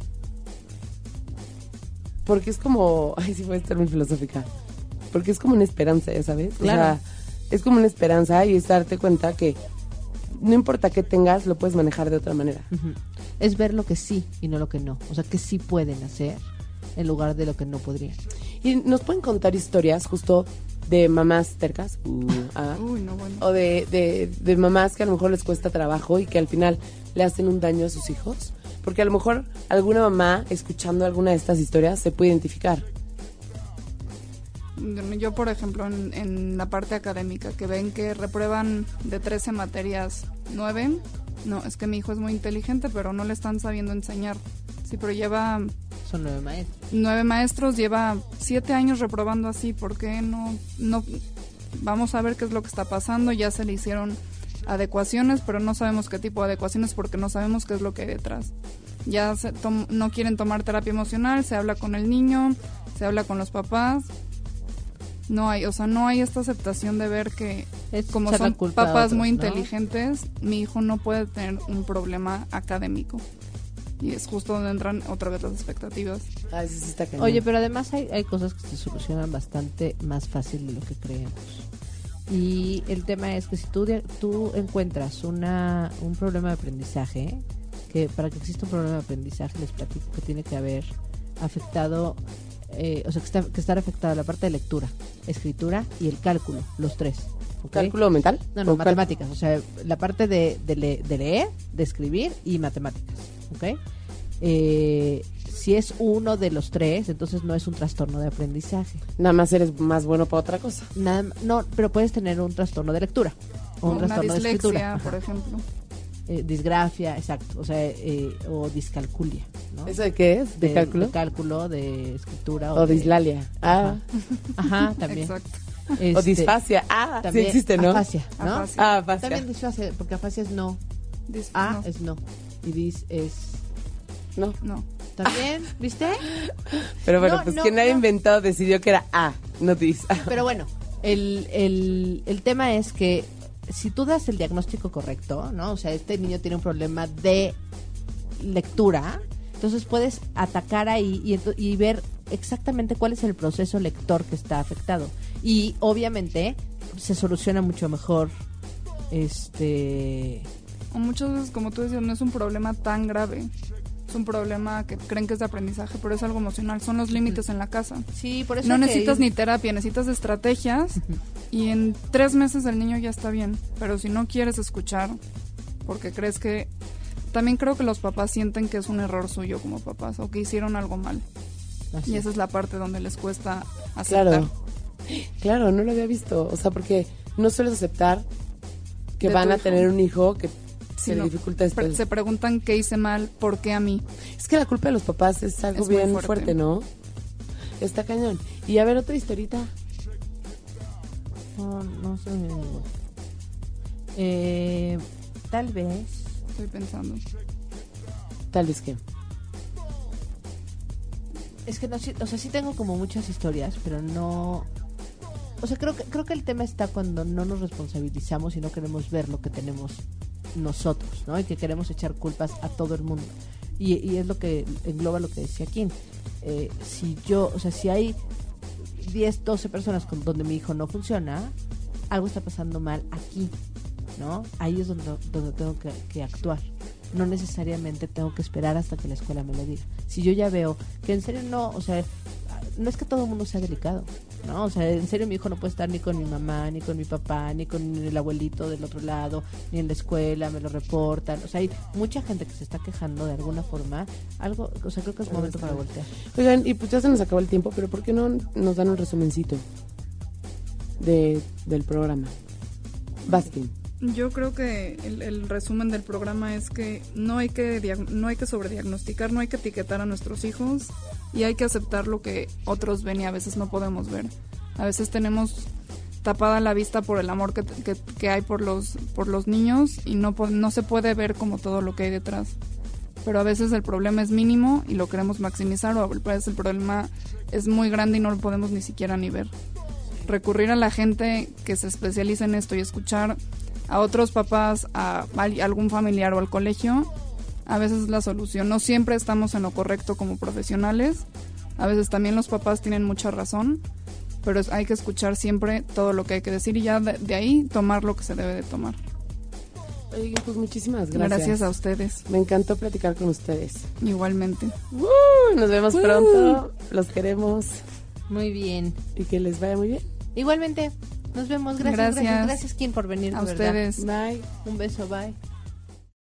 Porque es como. Ay, sí, puede estar muy filosófica. Porque es como una esperanza, ya sabes. O sea, es como una esperanza y es darte cuenta que no importa qué tengas, lo puedes manejar de otra manera. Es ver lo que sí y no lo que no. O sea, que sí pueden hacer en lugar de lo que no podrían. Y nos pueden contar historias justo de mamás tercas. uh, ah, Uy, no, bueno. o de, de, de mamás que a lo mejor les cuesta trabajo y que al final le hacen un daño a sus hijos. Porque a lo mejor alguna mamá, escuchando alguna de estas historias, se puede identificar. Yo, por ejemplo, en, en la parte académica, que ven que reprueban de 13 materias 9, no, es que mi hijo es muy inteligente, pero no le están sabiendo enseñar. Sí, pero lleva Son nueve maestros. nueve maestros, lleva siete años reprobando así, ¿por qué no, no? Vamos a ver qué es lo que está pasando, ya se le hicieron adecuaciones, pero no sabemos qué tipo de adecuaciones porque no sabemos qué es lo que hay detrás. Ya se tom- no quieren tomar terapia emocional, se habla con el niño, se habla con los papás. No hay, o sea, no hay esta aceptación de ver que Es como son papás otros, muy ¿no? inteligentes, mi hijo no puede tener un problema académico. Y es justo donde entran otra vez las expectativas. Ay, sí, sí está cañón. Oye, pero además hay, hay cosas que se solucionan bastante más fácil de lo que creemos. Y el tema es que si tú, tú encuentras una, un problema de aprendizaje, que para que exista un problema de aprendizaje les platico que tiene que haber afectado, eh, o sea, que, está, que estar afectada la parte de lectura, escritura y el cálculo, los tres. ¿Cálculo mental? No, no, ¿O cal- matemáticas. O sea, la parte de, de, le- de leer, de escribir y matemáticas. ¿Ok? Eh, si es uno de los tres, entonces no es un trastorno de aprendizaje. Nada más eres más bueno para otra cosa. Nada, no, pero puedes tener un trastorno de lectura. O un una trastorno de escritura. dislexia, por Ajá. ejemplo. Eh, disgrafia, exacto. O sea, eh, o discalculia. ¿no? ¿Eso de qué es? ¿De, cálculo? De cálculo, de escritura. o de dislalia. Ah. Ajá, también. Exacto. O Este, disfasia. Ah, también sí existe, ¿no? Afasia, ¿no? Afasia. Ah, afasia. También disfasia, porque afasia es no. Dis- A no, es no. Y es No. no. también, ¿viste? Pero bueno, No, pues no, quien haya no. inventado decidió que era A, no dis. Pero bueno, el, el, el tema es que si tú das el diagnóstico correcto, ¿no? O sea, este niño tiene un problema de lectura, entonces puedes atacar ahí y ver exactamente cuál es el proceso lector que está afectado. Y obviamente se soluciona mucho mejor este O muchas veces, como tú decías, no es un problema tan grave. Es un problema que creen que es de aprendizaje, pero es algo emocional. Son los límites en la casa. sí por eso No que necesitas ni terapia, necesitas estrategias y en tres meses el niño ya está bien. Pero si no quieres escuchar, porque crees que... También creo que los papás sienten que es un error suyo como papás o que hicieron algo mal. Así Y es. esa es la parte donde les cuesta aceptar. Claro. Claro, no lo había visto. O sea, porque no sueles aceptar que van a hijo. tener un hijo que se le dificulta esto. Pre- se preguntan qué hice mal, por qué a mí. Es que la culpa de los papás es algo Es muy bien fuerte. fuerte. ¿no? Está cañón. Y a ver, otra historita. No, no sé. Eh, tal vez Estoy pensando. Tal vez que. Es que no, o sea, sí tengo como muchas historias, pero no... O sea, creo que, creo que el tema está cuando no nos responsabilizamos y no queremos ver lo que tenemos nosotros, ¿no? Y que queremos echar culpas a todo el mundo. Y, es lo que engloba lo que decía Kim. Eh, si yo, o sea, si hay 10, 12 personas con donde mi hijo no funciona, algo está pasando mal aquí, ¿no? Ahí es donde, donde tengo que, que actuar. No necesariamente tengo que esperar hasta que la escuela me lo diga. Si yo ya veo que en serio no, o sea, no es que todo el mundo sea delicado, ¿no? O sea, en serio mi hijo no puede estar ni con mi mamá, ni con mi papá, ni con el abuelito del otro lado, ni en la escuela, me lo reportan. O sea, hay mucha gente que se está quejando de alguna forma. Algo, o sea, creo que es momento para voltear. Oigan, y pues ya se nos acabó el tiempo, pero ¿por qué no nos dan un resumencito de, del programa? Baskin. Yo creo que el, el resumen del programa es que no hay que no hay que sobrediagnosticar, no hay que etiquetar a nuestros hijos y hay que aceptar lo que otros ven y a veces no podemos ver. A veces tenemos tapada la vista por el amor que, que- que hay por los por los niños y no no se puede ver como todo lo que hay detrás. pero a veces el problema es mínimo y lo queremos maximizar o a veces el problema es muy grande y no lo podemos ni siquiera ni ver. Recurrir a la gente que se especializa en esto y escuchar a otros papás, a, algún familiar o al colegio, a veces es la solución. No siempre estamos en lo correcto como profesionales, a veces también los papás tienen mucha razón, pero hay que escuchar siempre todo lo que hay que decir y ya de, ahí tomar lo que se debe de tomar. Oye, pues muchísimas gracias. Gracias a ustedes. Me encantó platicar con ustedes. Igualmente. nos vemos pronto. Los queremos. Muy bien. Y que les vaya muy bien. Igualmente. Nos vemos. Gracias. Gracias, gracias, Kim, por venir. A ustedes. Bye. Un beso. Bye.